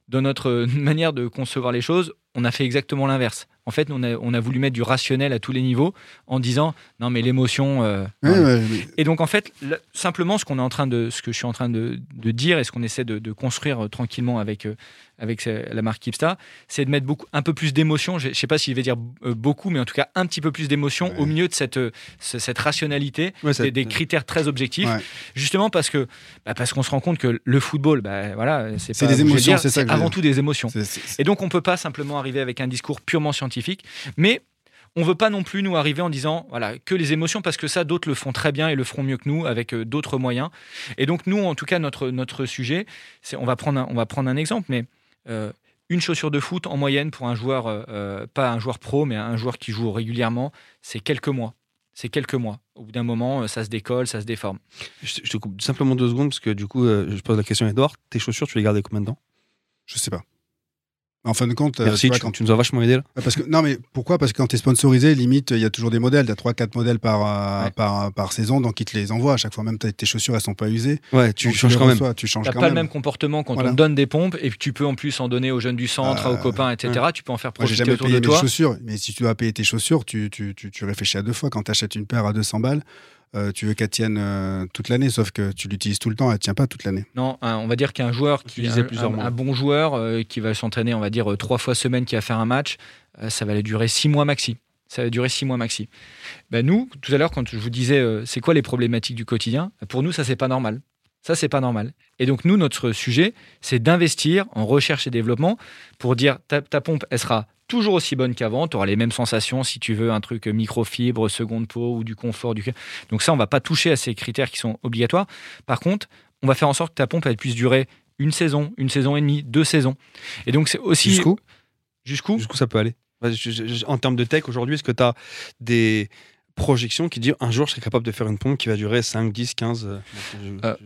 dans notre <laughs> manière de concevoir les choses, on a fait exactement l'inverse. En fait, on a, on a, voulu mettre du rationnel à tous les niveaux en disant non mais l'émotion. Euh, et donc en fait, simplement ce qu'on est en train de, ce que je suis en train de, de dire et ce qu'on essaie de, de construire euh, tranquillement avec euh, avec la marque Kipsta, c'est de mettre beaucoup, un peu plus d'émotion. Je ne sais pas s'il veut dire beaucoup, mais en tout cas un petit peu plus d'émotion au milieu de cette, cette rationalité, des, des, critères très objectifs. Justement parce que bah, parce qu'on se rend compte que le football, bah, voilà, c'est des émotions, c'est avant tout des émotions. Et donc on peut pas simplement arriver avec un discours purement scientifique, mais on veut pas non plus nous arriver en disant voilà que les émotions parce que ça d'autres le font très bien et le feront mieux que nous avec euh, d'autres moyens. Et donc nous en tout cas notre notre sujet, c'est on va prendre un, on va prendre un exemple, mais euh, une chaussure de foot en moyenne pour un joueur, euh, pas un joueur pro, mais un joueur qui joue régulièrement, c'est quelques mois. C'est quelques mois. Au bout d'un moment, ça se décolle, ça se déforme. Je, te coupe simplement deux secondes parce que du coup, je pose la question à Edouard. Tes chaussures, tu les gardes combien de temps? Je sais pas. En fin de compte, euh, Merci, tu, quand... tu, nous as vachement aidé là. Parce que, non, mais pourquoi? Parce que quand tu es sponsorisé, limite, il y a toujours des modèles. Tu as 3-4 modèles par, euh, par, par, saison, donc ils te les envoient à chaque fois. Même tes chaussures, elles sont pas usées. Ouais, tu changes quand même. Tu changes pas le même comportement quand on donne des pompes et tu peux en plus en donner aux jeunes du centre, aux euh, copains, etc. Tu peux en faire profiter Moi, autour payé de toi. Mes chaussures, mais si tu dois payer tes chaussures, tu, tu, tu, tu réfléchis à deux fois. Quand tu achètes une paire à 200 balles, euh, tu veux qu'elle tienne euh, toute l'année, sauf que tu l'utilises tout le temps, elle ne tient pas toute l'année. Non, on va dire qu'un joueur qui un, plusieurs un, un, bon joueur euh, qui va s'entraîner, on va dire trois fois semaine, qui va faire un match, ça va durer six mois maxi. Ça va durer six mois maxi. Ben nous, tout à l'heure, quand je vous disais c'est quoi les problématiques du quotidien, pour nous, ça c'est pas normal. Ça, c'est pas normal. Et donc, nous, notre sujet, c'est d'investir en recherche et développement pour dire ta, ta pompe, elle sera toujours aussi bonne qu'avant. Tu auras les mêmes sensations si tu veux un truc microfibre, seconde peau ou du confort. Du... Donc ça, on va pas toucher à ces critères qui sont obligatoires. Par contre, on va faire en sorte que ta pompe elle puisse durer une saison, une saison et demie, deux saisons. Et donc c'est aussi jusqu'où? Jusqu'où? Jusqu'où ça peut aller? En termes de tech aujourd'hui, est-ce que tu as des projection qui dit un jour je serai capable de faire une pompe qui va durer 5, 10, 15.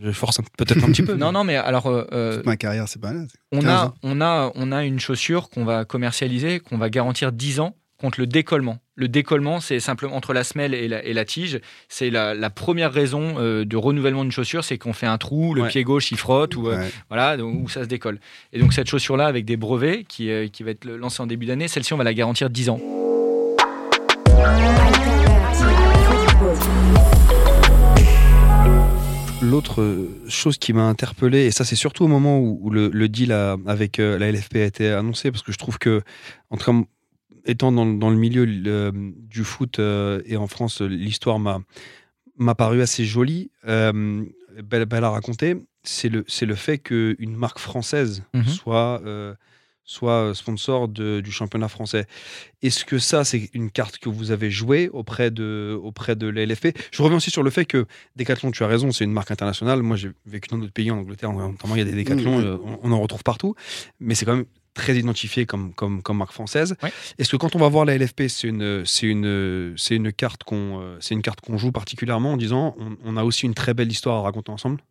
Je, force peut-être un petit peu. <laughs> Non, non, mais alors. Euh, euh, ma carrière, c'est pas. On a, on, a, on a une chaussure qu'on va commercialiser, qu'on va garantir 10 ans contre le décollement. Le décollement, c'est simplement entre la semelle et la, et la tige. C'est la, première raison euh, de renouvellement d'une chaussure, c'est qu'on fait un trou, le pied gauche il frotte ou voilà, où ça se décolle. Et donc cette chaussure-là, avec des brevets qui, qui va être lancée en début d'année, celle-ci on va la garantir 10 ans. L'autre chose qui m'a interpellé, et ça c'est surtout au moment où, le, deal avec euh, la LFP a été annoncé, parce que je trouve que, en tout cas, étant dans, dans, le milieu du foot et en France, l'histoire m'a m'a paru assez jolie. belle, belle à raconter. C'est le, c'est le fait qu'une marque française mmh soit soit euh, sponsor du championnat français. Est-ce que ça, c'est une carte que vous avez jouée auprès de, auprès de la LFP Je reviens aussi sur le fait que Decathlon, tu as raison, c'est une marque internationale. Moi, j'ai vécu dans d'autres pays, en Angleterre, notamment, il y a des Decathlon, mmh, mmh. Euh, on, en retrouve partout. Mais c'est quand même très identifié comme, comme, comme marque française. Est-ce que quand on va voir la LFP, c'est une, c'est une, c'est une carte qu'on, euh, c'est une carte qu'on joue particulièrement en disant on, on, a aussi une très belle histoire à raconter ensemble?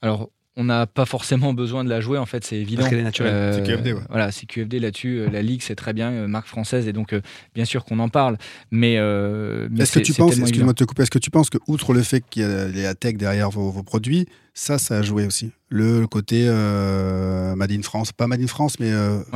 Alors, on n'a pas forcément besoin de la jouer, en fait, c'est évident. Parce qu'elle est naturelle. Euh, c'est QFD, ouais. Voilà, c'est QFD là-dessus. Euh, la Ligue, c'est très bien, euh, marque française, et donc, bien sûr qu'on en parle. Mais, est-ce que tu penses, excuse-moi de te couper, est-ce que tu penses que, outre le fait qu'il y a la tech derrière vos, produits, ça, ça a joué aussi? Le, côté euh, Made in France, pas Made in France, mais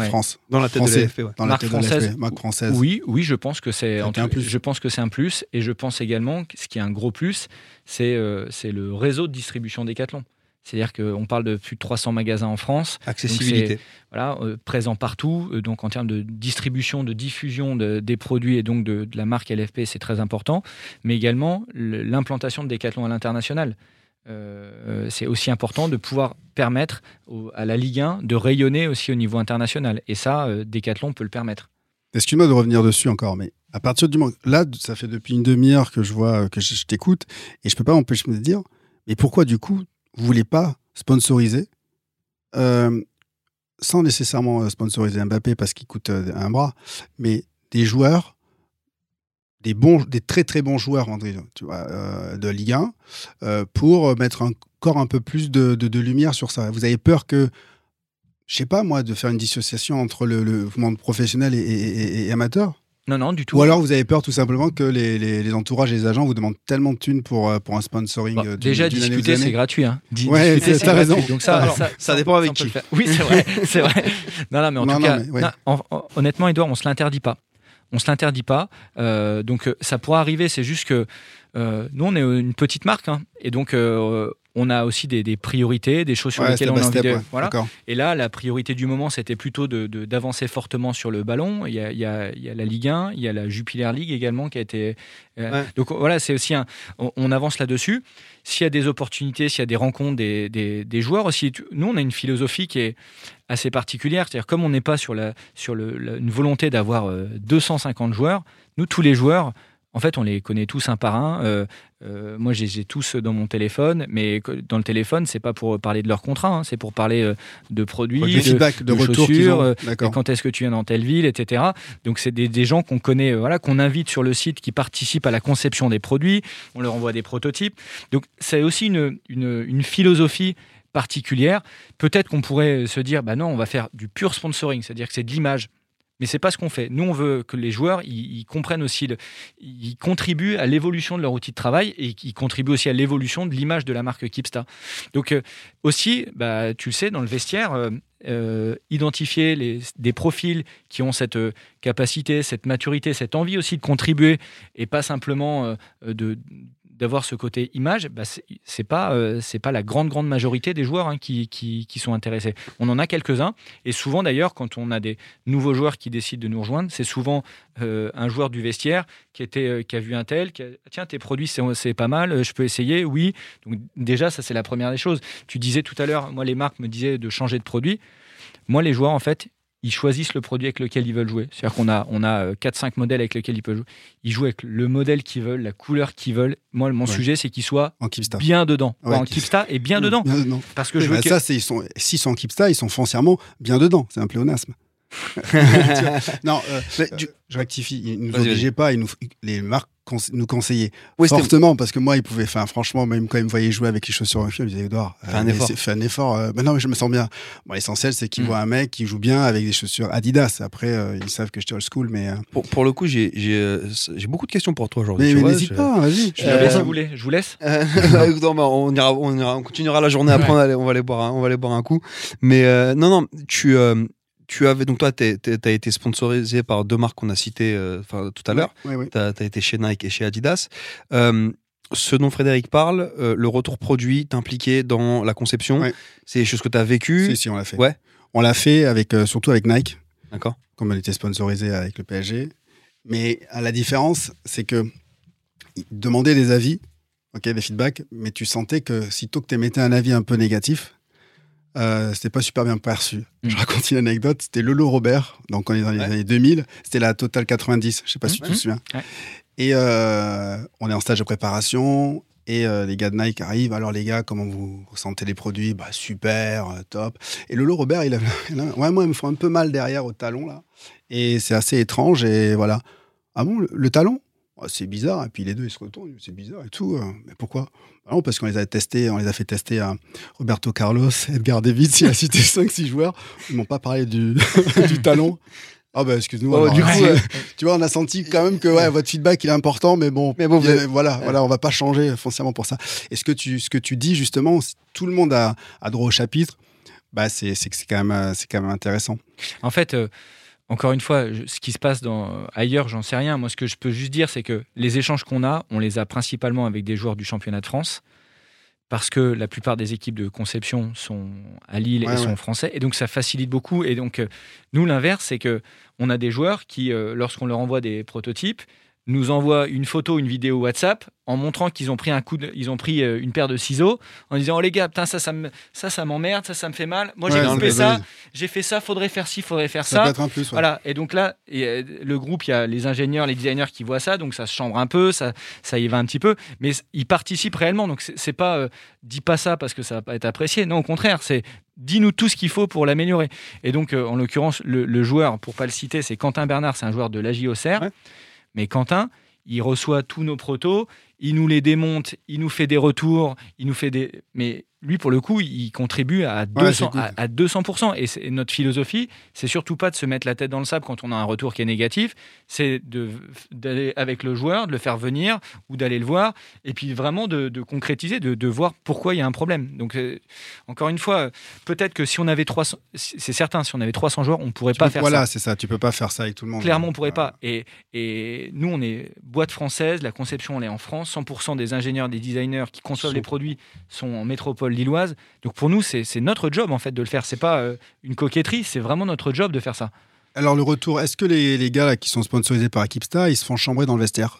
France. Dans la tête de l'AFP, ouais. Dans marque la tête française, de marque française. Oui, oui, je pense que c'est un plus. Je pense que c'est un plus, et je pense également que ce qui est un gros plus, c'est c'est le réseau de distribution Decathlon. C'est-à-dire qu'on parle de plus de 300 magasins en France. Accessibilité. Voilà, euh, présent partout. Euh, donc en termes de distribution, de diffusion des produits et donc de, la marque LFP, c'est très important. Mais également l'implantation de Decathlon à l'international. Euh, c'est aussi important de pouvoir permettre à la Ligue 1 de rayonner aussi au niveau international. Et ça, Decathlon peut le permettre. Excuse-moi de revenir dessus encore, mais à partir du moment. Là, ça fait depuis une demi-heure que je vois, que je, je t'écoute, et je peux pas m'empêcher de me dire, mais pourquoi du coup vous voulez pas sponsoriser euh, sans nécessairement euh, sponsoriser Mbappé parce qu'il coûte euh, un bras, mais des joueurs, des bons, des très très bons joueurs, tu vois, de Ligue 1, pour mettre encore un peu plus de, lumière sur ça. Vous avez peur que, je sais pas moi, de faire une dissociation entre le, monde professionnel et amateur non, non, du tout. Ou alors vous avez peur tout simplement que les, les, entourages et les agents vous demandent tellement de thunes pour, euh, pour un sponsoring. Euh, déjà, discuter, c'est gratuit. Hein. ouais, t'as raison. Donc ça, ça, dépend avec qui. Oui, c'est <laughs> vrai. c'est vrai. Non, non, mais en tout cas, honnêtement, Edouard, on se l'interdit pas. On se l'interdit pas. Euh, donc ça pourra arriver, c'est juste que nous, on est une petite marque. Hein, et donc, on a aussi des, priorités, des choses sur lesquelles on a envie de. Voilà. Et là, la priorité du moment, c'était plutôt d'avancer de, fortement sur le ballon. Il y, a, la Ligue 1, il y a la Jupiler League également qui a été. Euh, donc voilà, c'est aussi un. On, avance là-dessus. S'il y a des opportunités, s'il y a des rencontres des, joueurs aussi, nous, on a une philosophie qui est assez particulière. C'est-à-dire, comme on n'est pas sur, la, sur le, une volonté d'avoir 250 euh, joueurs, nous, tous les joueurs, en fait, on les connaît tous un par un. Euh, euh, moi, j'ai tous dans mon téléphone, mais dans le téléphone, c'est pas pour parler de leur contrat, hein, c'est pour parler euh, de produits, de, feedback, de, retour chaussures, quand est-ce que tu viens dans telle ville, etc. Donc, c'est des, gens qu'on connaît, voilà, qu'on invite sur le site, qui participent à la conception des produits. On leur envoie des prototypes. Donc, c'est aussi une, une, philosophie particulière. Peut-être qu'on pourrait se dire, bah non, on va faire du pur sponsoring, c'est-à-dire que c'est de l'image mais c'est pas ce qu'on fait. Nous, on veut que les joueurs, ils, comprennent aussi, ils contribuent à l'évolution de leur outil de travail et qu'ils contribuent aussi à l'évolution de l'image de la marque Kipsta. Donc euh, aussi, bah, tu le sais, dans le vestiaire, euh, euh, identifier des profils qui ont cette capacité, cette maturité, cette envie aussi de contribuer et pas simplement de d'avoir ce côté image, bah c'est pas euh, pas la grande grande majorité des joueurs hein, qui, qui, sont intéressés. On en a quelques-uns et souvent d'ailleurs quand on a des nouveaux joueurs qui décident de nous rejoindre, c'est souvent euh, un joueur du vestiaire qui était euh, qui a vu un tel, qui a, tiens tes produits c'est pas mal, je peux essayer, oui. Déjà ça c'est la première des choses. Tu disais tout à l'heure, moi les marques me disaient de changer de produit. Moi les joueurs en fait ils choisissent le produit avec lequel ils veulent jouer. C'est-à-dire qu'on a, on a 4-5 euh, modèles avec lesquels ils peuvent jouer. Ils jouent avec le modèle qu'ils veulent, la couleur qu'ils veulent. Moi, mon sujet, c'est qu'ils soient bien dedans. en Kipsta et bien, <laughs> dedans. Parce que je veux bah, ça, c'est, ils sont, s'ils sont en Kipsta, ils sont foncièrement bien dedans. C'est un pléonasme. <laughs> non, euh, euh, je rectifie. Ils nous obligeaient pas. Ils nous, les marques nous conseiller fortement parce que moi il pouvait enfin franchement même quand il me voyait jouer avec les chaussures en film il disait Edouard fais un effort fais un effort euh, non mais je me sens bien bon, l'essentiel c'est qu'il mm. voit un mec qui joue bien avec des chaussures Adidas après euh, ils savent que je suis old school mais euh, pour, pour, le coup j'ai j'ai beaucoup de questions pour toi aujourd'hui mais, n'hésite pas vas-y je, vous voulez je vous laisse <laughs> on, ira, on, ira, on continuera la journée après on, va aller, on va aller boire un, on va aller boire un coup mais non non tu tu avais donc toi, tu as été sponsorisé par deux marques qu'on a citées euh, tout à l'heure. tu as, été chez Nike et chez Adidas. Euh, ce dont Frédéric parle, euh, le retour produit, t'impliquer dans la conception, c'est des choses que tu as vécues. Si, si, on l'a fait. Ouais. On l'a fait avec, surtout avec Nike. D'accord. comme elle était sponsorisée avec le PSG. Mais à la différence, c'est que demander des avis, ok, des feedbacks, mais tu sentais que sitôt que tu émettais un avis un peu négatif, euh, c'était pas super bien perçu. Je raconte une anecdote, c'était Lolo Robert, donc on est dans les années 2000, c'était la Total 90, je sais pas si tu te souviens. Et euh, on est en stage de préparation, et euh, les gars de Nike arrivent. Alors les gars, comment vous ressentez les produits? Bah super, top. Et Lolo Robert, il a, ouais moi, il me fait un peu mal derrière au talon là. Et c'est assez étrange et voilà. Ah bon, le talon? Ah, c'est bizarre. Et puis les deux, ils se retournent, c'est bizarre et tout. Euh. Mais pourquoi? Bah Non, parce qu'on les a testés, on les a fait tester à Roberto Carlos, <laughs> Edgar Davids, il a cité <laughs> 5-6 joueurs. Ils m'ont pas parlé du, <laughs> du talon. Ah bah excuse-nous. Oh, du coup, tu vois, on a senti quand même que ouais, votre feedback il est important, mais bon, mais bon voilà, voilà, on va pas changer foncièrement pour ça. Et ce que tu, ce que tu dis justement, tout le monde a, a droit au chapitre. Bah c'est, c'est quand même, c'est quand même intéressant. En fait. Euh, encore une fois, ce qui se passe dans, ailleurs, j'en sais rien. Moi, ce que je peux juste dire, c'est que les échanges qu'on a, on les a principalement avec des joueurs du championnat de France, parce que la plupart des équipes de conception sont à Lille et sont français, et donc ça facilite beaucoup. Et donc, euh, nous, l'inverse, c'est que on a des joueurs qui, euh, lorsqu'on leur envoie des prototypes, nous envoient une photo, une vidéo WhatsApp en montrant qu'ils ont pris un coup, ils ont pris euh, une paire de ciseaux, en disant oh les gars, putain ça ça me, ça ça m'emmerde, ça ça me fait mal. Moi j'ai coupé ça, j'ai fait ça, faudrait faire ci, faudrait faire ça. ça. Peut un plus, Voilà. Et donc là, euh, le groupe, il y a les ingénieurs, les designers qui voient ça, donc ça se chambre un peu, ça, ça y va un petit peu, mais ils participent réellement. Donc c'est pas euh, dis pas ça parce que ça va pas être apprécié. Non, au contraire, c'est dis-nous tout ce qu'il faut pour l'améliorer. Et donc en l'occurrence, le, joueur, pour pas le citer, c'est Quentin Bernard, c'est un joueur de l'AJOCR. Mais Quentin, il reçoit tous nos protos, il nous les démonte, il nous fait des retours, il nous fait des. Mais lui, pour le coup, il contribue à 200%. à, 200%. Et, et, notre philosophie, c'est surtout pas de se mettre la tête dans le sable quand on a un retour qui est négatif, c'est d'aller avec le joueur, de le faire venir ou d'aller le voir, et puis vraiment de, concrétiser, de, voir pourquoi il y a un problème. Donc, euh, encore une fois, peut-être que si on avait 300, c'est certain, si on avait 300 joueurs, on pourrait pas faire ça. Voilà, c'est ça, tu peux pas faire ça avec tout le monde. Clairement, on pourrait pas. Et, et nous, on est boîte française, la conception, elle est en France, 100% des ingénieurs, des designers qui conçoivent les produits sont en métropole lilloise. Donc pour nous, c'est notre job en fait de le faire. C'est pas euh, une coquetterie, c'est vraiment notre job de faire ça. Alors le retour, est-ce que les, les gars qui sont sponsorisés par Equipstar, ils se font chambrer dans le vestiaire?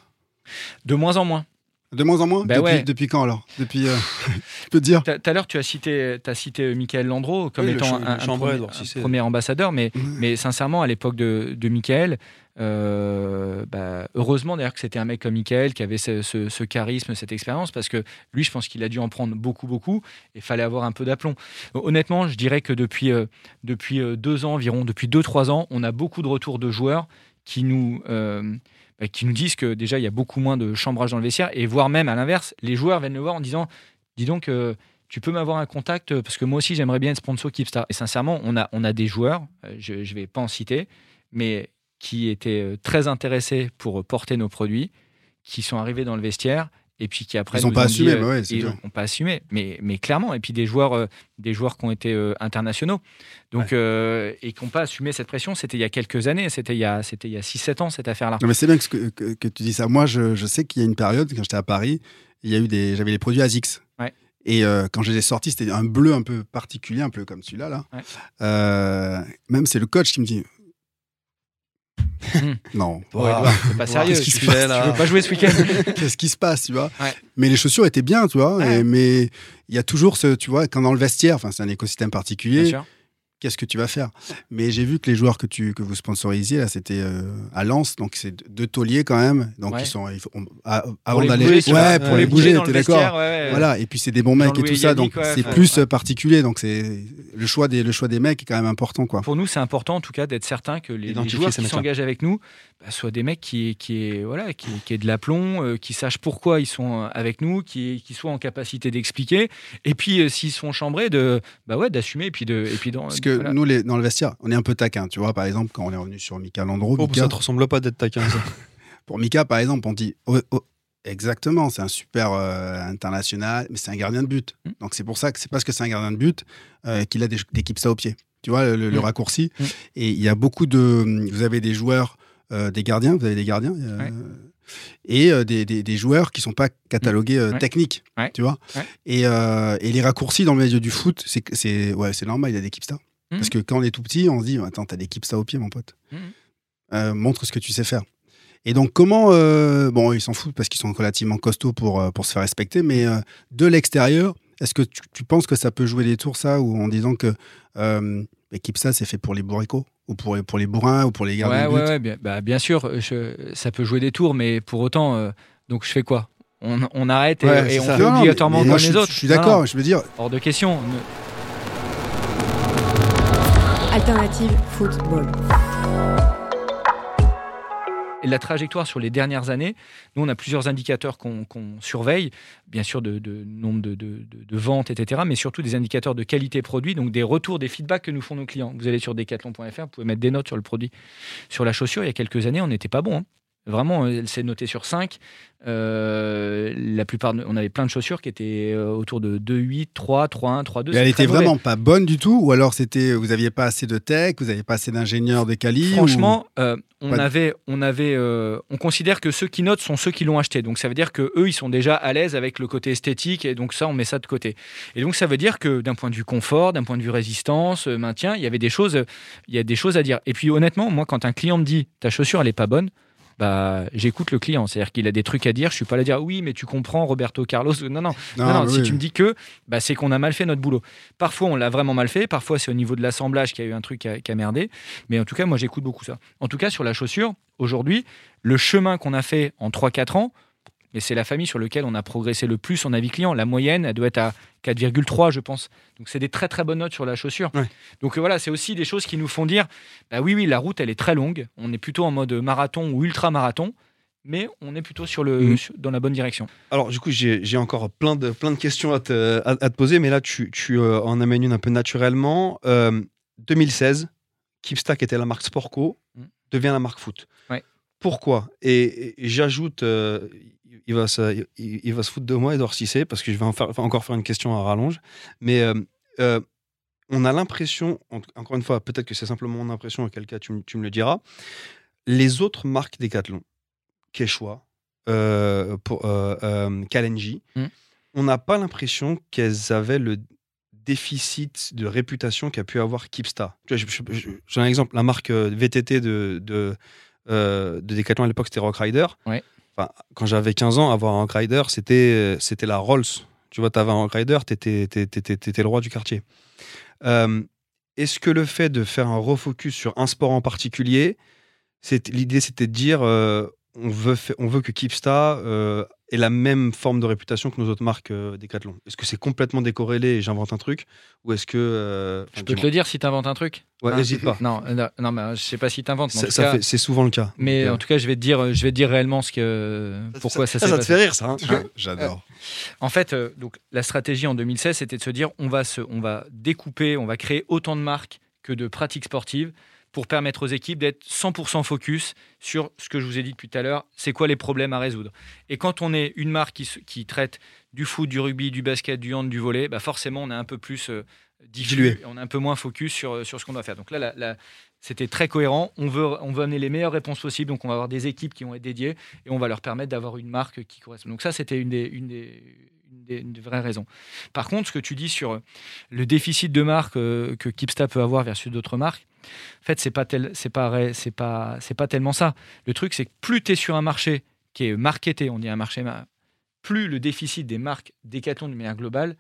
De moins en moins. De moins en moins? Bah depuis, depuis, quand alors? Depuis, euh, <laughs> je peux te dire. Tout à l'heure, tu as cité, as cité euh, Michael Landreau comme étant un, premier, ambassadeur, mais, mais sincèrement, à l'époque de, de Michael, euh, bah, heureusement d'ailleurs que c'était un mec comme Michael qui avait ce, charisme, cette expérience, parce que lui, je pense qu'il a dû en prendre beaucoup, beaucoup, et fallait avoir un peu d'aplomb. Honnêtement, je dirais que depuis, euh, depuis euh, deux ans environ, depuis deux, trois ans, on a beaucoup de retours de joueurs qui nous, bah, qui nous disent que déjà, il y a beaucoup moins de chambrage dans le vestiaire, et voire même à l'inverse, les joueurs viennent le voir en disant, dis donc, tu peux m'avoir un contact, parce que moi aussi, j'aimerais bien être sponsor Keepstar. Et sincèrement, on a, on a des joueurs, je ne vais pas en citer, mais qui étaient euh, très intéressés pour porter nos produits, qui sont arrivés dans le vestiaire et puis qui après ils n'ont pas assumé, euh, ouais, ils n'ont pas assumé, mais mais clairement et puis des joueurs euh, des joueurs qui ont été internationaux donc et qui n'ont pas assumé cette pression. C'était il y a quelques années, c'était il y a c'était il y a 6-7 ans cette affaire-là. Non mais c'est bien que, que, tu dis ça. Moi je, je sais qu'il y a une période quand j'étais à Paris, il y a eu des j'avais les produits ASICS. Et quand je les ai sortis, c'était un bleu un peu particulier, un peu comme celui-là. Là. même c'est le coach qui me dit <laughs> non. c'est pas sérieux. Qu'est-ce qui se passe, Tu veux pas jouer ce week-end <laughs> Qu'est-ce qui se passe, tu vois Mais les chaussures étaient bien, tu vois. mais il y a toujours ce, tu vois, quand dans le vestiaire, enfin, c'est un écosystème particulier. Bien sûr qu'est-ce que tu vas faire Mais j'ai vu que les joueurs que, tu, que vous sponsorisiez, là, c'était euh, à Lens, donc c'est deux tauliers quand même. Donc ils sont. avant d'aller. Ouais, pour les bouger, t'es d'accord Voilà, et puis c'est des bons mecs et tout ça, donc c'est plus euh, particulier. Donc c'est le, choix des, le choix des mecs est quand même important. Quoi. Pour nous, c'est important en tout cas d'être certain que les, joueurs qui s'engagent avec nous bah, soient des mecs qui, qui, est, voilà, qui, qui est de l'aplomb, euh, qui sachent pourquoi ils sont avec nous, qui, qui soient en capacité d'expliquer. Et puis s'ils sont chambrés, de, bah ouais, d'assumer et puis de. Et puis Parce que nous, les, dans le vestiaire, on est un peu taquin. Tu vois, par exemple, quand on est revenu sur Mika Landreau. Oh, ça ne te ressemble pas d'être taquin, <laughs> pour Mika, par exemple, on dit oh, oh, exactement, c'est un super euh, international, mais c'est un gardien de but. Mm. Donc c'est pour ça que c'est parce que c'est un gardien de but euh, qu'il a des, équipes ça au pied. Tu vois, le, mm. raccourci. Mm. Et il y a beaucoup de. Vous avez des joueurs, euh, des gardiens, vous avez des gardiens et euh, des, des, joueurs qui sont pas catalogués euh, techniques, tu vois. Et, euh, et, les raccourcis dans le milieu du foot, c'est ouais, c'est normal, il y a des Kipstars. Mmh. Parce que quand on est tout petit, on se dit Attends, t'as des Kipsta au pied, mon pote. Mmh. Euh, montre ce que tu sais faire. Et donc, comment. Euh, bon, ils s'en foutent parce qu'ils sont relativement costauds pour, euh, pour se faire respecter, mais de l'extérieur, est-ce que tu, penses que ça peut jouer des tours, ça, ou en disant que euh, Kipsta, c'est fait pour les bourricots ou pour, pour les bourrins ou pour les gardiens ouais, ouais, bien, bah, bien, sûr, ça peut jouer des tours, mais pour autant, donc je fais quoi? On, on, arrête et, on fait obligatoirement comme les autres. Je suis d'accord, je veux dire. Hors de question. Alternative football. La trajectoire sur les dernières années, nous, on a plusieurs indicateurs qu'on surveille, bien sûr de, nombre de, de, ventes, etc., mais surtout des indicateurs de qualité produit, donc des retours, des feedbacks que nous font nos clients. Vous allez sur decathlon.fr, vous pouvez mettre des notes sur le produit. Sur la chaussure, il y a quelques années, on n'était pas bon. Hein. Vraiment, elle s'est notée sur 5. Euh, la plupart, on avait plein de chaussures qui étaient euh, autour de 2, 8, 3, 3, 1, 3, 2. elle était vraiment pas bonne du tout Ou alors c'était, vous n'aviez pas assez de tech, vous n'aviez pas assez d'ingénieurs de quali Franchement, euh, on, avait, on, avait, on considère que ceux qui notent sont ceux qui l'ont acheté. Donc ça veut dire qu'eux, ils sont déjà à l'aise avec le côté esthétique et donc ça, on met ça de côté. Et donc ça veut dire que d'un point de vue confort, d'un point de vue résistance, maintien, il y avait des choses, il y a des choses à dire. Et puis honnêtement, moi, quand un client me dit ta chaussure, elle est pas bonne, bah, j'écoute le client. C'est-à-dire qu'il a des trucs à dire. Je suis pas là à dire oui, mais tu comprends Roberto Carlos. Non, non, non. si tu me dis que, bah, c'est qu'on a mal fait notre boulot. Parfois, on l'a vraiment mal fait. Parfois, c'est au niveau de l'assemblage qu'il y a eu un truc qui a, merdé. Mais en tout cas, moi, j'écoute beaucoup ça. En tout cas, sur la chaussure, aujourd'hui, le chemin qu'on a fait en 3-4 ans, et c'est la famille sur laquelle on a progressé le plus en avis client. La moyenne, elle doit être à 4,3, je pense. Donc, c'est des très, très bonnes notes sur la chaussure. Donc, voilà, c'est aussi des choses qui nous font dire bah oui, oui, la route, elle est très longue. On est plutôt en mode marathon ou ultra-marathon mais on est plutôt sur le, mm. dans la bonne direction. Alors, du coup, j'ai encore plein de, plein de questions à te, à, te poser, mais là, tu, tu euh, en amènes une un peu naturellement. 2016, euh, Keepstack était la marque Sportco, mm. devient la marque Foot. Pourquoi? Et, j'ajoute, euh, il va, se, il, va se foutre de moi, Edouard Cissé, parce que je vais encore faire une question à rallonge. Mais euh, euh, on a l'impression, encore une fois, peut-être que c'est simplement mon impression, auquel cas tu, tu, me le diras, les autres marques Decathlon, Quechua, euh, pour, Kalenji, hmm. on n'a pas l'impression qu'elles avaient le déficit de réputation qu'a pu avoir Kipsta. J'ai un exemple, la marque VTT de, de, de Decathlon à l'époque, c'était Rock Rider. Ouais quand j'avais 15 ans, avoir un rider, c'était, c'était la Rolls. Tu vois, tu avais un rider, tu étais, le roi du quartier. Euh, est-ce que le fait de faire un refocus sur un sport en particulier, l'idée c'était de dire euh, on, veut on veut que Kipsta euh, et la même forme de réputation que nos autres marques euh, Decathlon Est-ce que c'est complètement décorrélé et j'invente un truc? Ou est-ce que. Euh, je peux te le dire si tu inventes un truc? Ouais, n'hésite pas. <laughs> Non, non, mais je sais pas si tu inventes. C'est souvent le cas. Mais en tout cas, je vais te dire, je vais te dire réellement ce que, pourquoi ça, ça, ça, te fait rire, ça. Hein J'adore. en fait, donc, la stratégie en 2016, c'était de se dire on va, se, on va découper, on va créer autant de marques que de pratiques sportives pour permettre aux équipes d'être 100% focus sur ce que je vous ai dit depuis tout à l'heure, c'est quoi les problèmes à résoudre. Et quand on est une marque qui, qui traite du foot, du rugby, du basket, du hand, du volet, bah forcément on est un peu plus euh, dilué, on est un peu moins focus sur, sur ce qu'on doit faire. Donc là, c'était très cohérent. On veut, on veut amener les meilleures réponses possibles. Donc, on va avoir des équipes qui vont être dédiées et on va leur permettre d'avoir une marque qui correspond. Donc, ça, c'était une des, une des, une, vraies raisons. Par contre, ce que tu dis sur le déficit de marque euh, que Kipsta peut avoir versus d'autres marques, en fait, c'est pas c'est pas, c'est pas, c'est pas tellement ça. Le truc, c'est que plus tu es sur un marché qui est marketé, on dit un marché, plus le déficit des marques Decathlon de manière globale,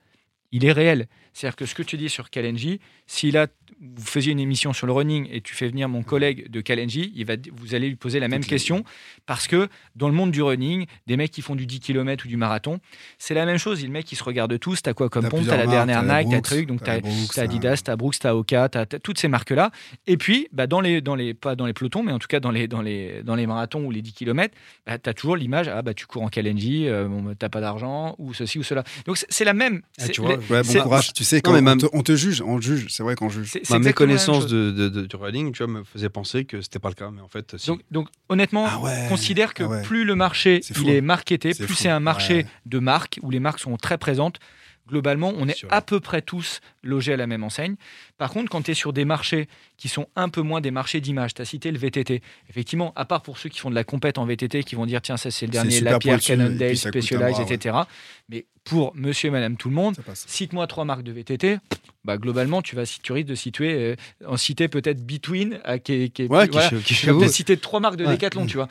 il est réel. C'est-à-dire que ce que tu dis sur Kalenji, si là, vous faisiez une émission sur le running et tu fais venir mon collègue de Kalenji, il va, vous allez lui poser la même question parce que dans le monde du running, des mecs qui font du 10 km ou du marathon, c'est la même chose. Le mec, qui se regarde tous. T'as quoi comme pompe? T'as la dernière Nike, t'as truc, donc t'as Adidas, t'as Brooks, t'as Oka, t'as toutes ces marques-là. Et puis, bah, dans les, dans les, pas dans les pelotons, mais en tout cas dans les, dans les, dans les marathons ou les 10 km, bah, t'as toujours l'image, ah bah tu cours en Kalenji, euh, bon, t'as pas d'argent ou ceci ou cela. Donc c'est la même. Ah, tu vois, bon courage. Tu sais, quand on, te, juge, on juge. C'est vrai qu'on juge. Ma méconnaissance de, de, du running, tu vois, me faisait penser que c'était pas le cas, mais en fait. Donc, donc, honnêtement, ah considère que ah plus le marché est, il est marketé, plus c'est un marché de marques où les marques sont très présentes, globalement, on est à peu près tous logés à la même enseigne. Par contre, quand tu es sur des marchés qui sont un peu moins des marchés d'image, tu as cité le VTT. Effectivement, à part pour ceux qui font de la compète en VTT, qui vont dire tiens, ça c'est le dernier Lapierre, Cannondale, Specialized, etc. Mais pour monsieur et madame tout le monde, cite-moi trois marques de VTT. Bah, globalement, tu vas tu risques de situer, euh, en citer peut-être Between, euh, qui est, qui ouais, qui, citer trois marques de Decathlon, tu vois.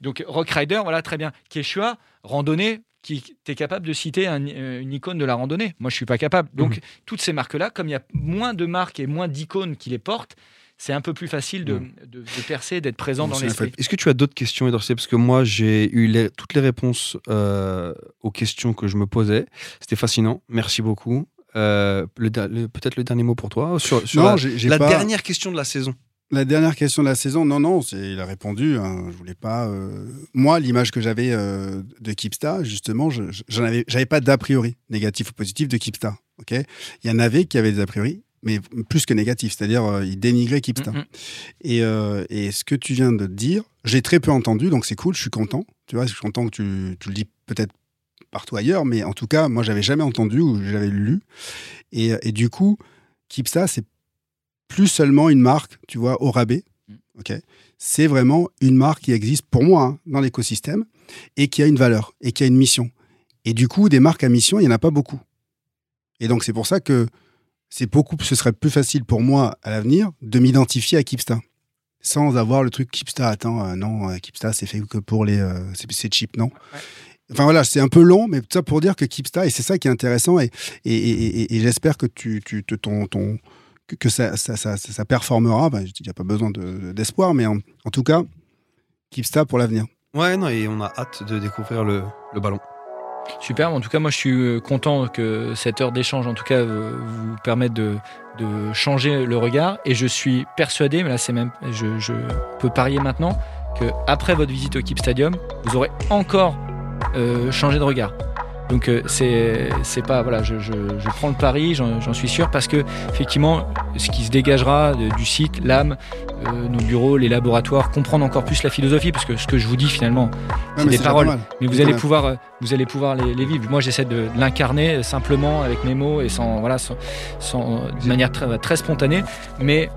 Donc Rock Rider, voilà, très bien. Quechua, randonnée, qui tu es capable de citer euh, une icône de la randonnée. Moi, je suis pas capable. Donc, mhm. toutes ces marques-là, comme il y a moins de marques et moins d'icônes qui les portent, c'est un peu plus facile de, de, percer, d'être présent dans l'esprit. Est-ce que tu as d'autres questions, Edouard Parce que moi, j'ai eu toutes les réponses euh, aux questions que je me posais. C'était fascinant. Merci beaucoup. Euh, peut-être le dernier mot pour toi sur, la, dernière question de la saison. La dernière question de la saison, non, non, il a répondu. Hein, je voulais pas. Euh, moi, l'image que j'avais euh, de Kipsta, justement, je n'avais pas d'a priori négatif ou positif de Kipsta. Ok, il y en avait qui avaient des a priori, mais plus que négatifs, c'est-à-dire euh, ils dénigraient Kipsta. Mm-hmm. et, et, ce que tu viens de dire, j'ai très peu entendu, donc c'est cool, je suis content. Tu vois, je suis content que tu, tu le dis peut-être partout ailleurs, mais en tout cas, moi, j'avais jamais entendu ou j'avais lu. Et, et du coup, Kipsta, c'est plus seulement une marque, tu vois, au rabais. Mm. Ok, c'est vraiment une marque qui existe pour moi hein, dans l'écosystème et qui a une valeur et qui a une mission. Et du coup, des marques à mission, il n'y en a pas beaucoup. Et donc, c'est pour ça que c'est beaucoup, ce serait plus facile pour moi à l'avenir de m'identifier à Kipsta sans avoir le truc Kipsta. Attends, euh, non, euh, Kipsta, c'est fait que pour les. Euh, c'est cheap, non? Enfin voilà, c'est un peu long, mais tout ça pour dire que Kipsta, et c'est ça qui est intéressant, et, et, j'espère que tu, tu, ton, ton, que, ça, ça, ça, performera. Ben, il n'y a pas besoin d'espoir, mais en, tout cas, Kipsta pour l'avenir. Ouais, non, et on a hâte de découvrir le, le ballon. Super, en tout cas moi je suis euh, content que cette heure d'échange en tout cas euh, vous permette de, de, changer le regard et je suis persuadé, mais là c'est même, je, je, peux parier maintenant que après votre visite au Keep Stadium, vous aurez encore euh, changé de regard. Donc euh, c'est c'est pas voilà, je, je, je, prends le pari, j'en suis sûr parce que effectivement, ce qui se dégagera du site, l'âme, euh, nos bureaux, les laboratoires, comprendre encore plus la philosophie, parce que ce que je vous dis finalement, c'est des paroles, mais vous allez pouvoir euh, vous allez pouvoir les, les vivre. Moi, j'essaie de, l'incarner simplement avec mes mots et sans voilà, sans, sans de manière très, très spontanée, mais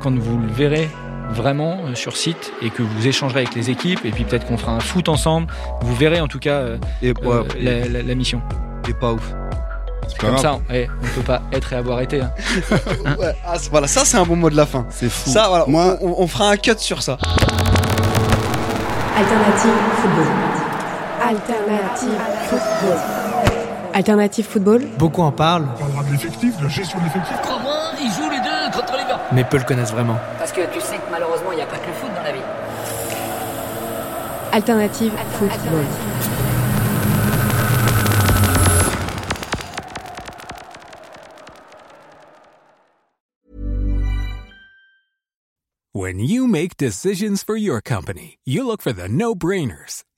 quand vous le verrez vraiment euh, sur site et que vous échangerez avec les équipes et puis peut-être qu'on fera un foot ensemble. Vous verrez en tout cas euh, et, euh, la, mission. Et pas ouf. Comme ça, on ne peut pas être et avoir été. Hein. <laughs> Ah, voilà, ça c'est un bon mot de la fin. C'est fou. Ça, voilà, Moi, on, fera un cut sur ça. Alternative football. Alternative football. Alternative football. Beaucoup en parlent. On parlera de l'effectif, de la gestion de l'effectif. Ils jouent les deux contre les gars Mais peu le connaissent vraiment. Parce que tu sais que malheureusement, il n'y a pas que le foot dans la vie. Alternative football. When you make decisions for your company, you look for the no-brainers.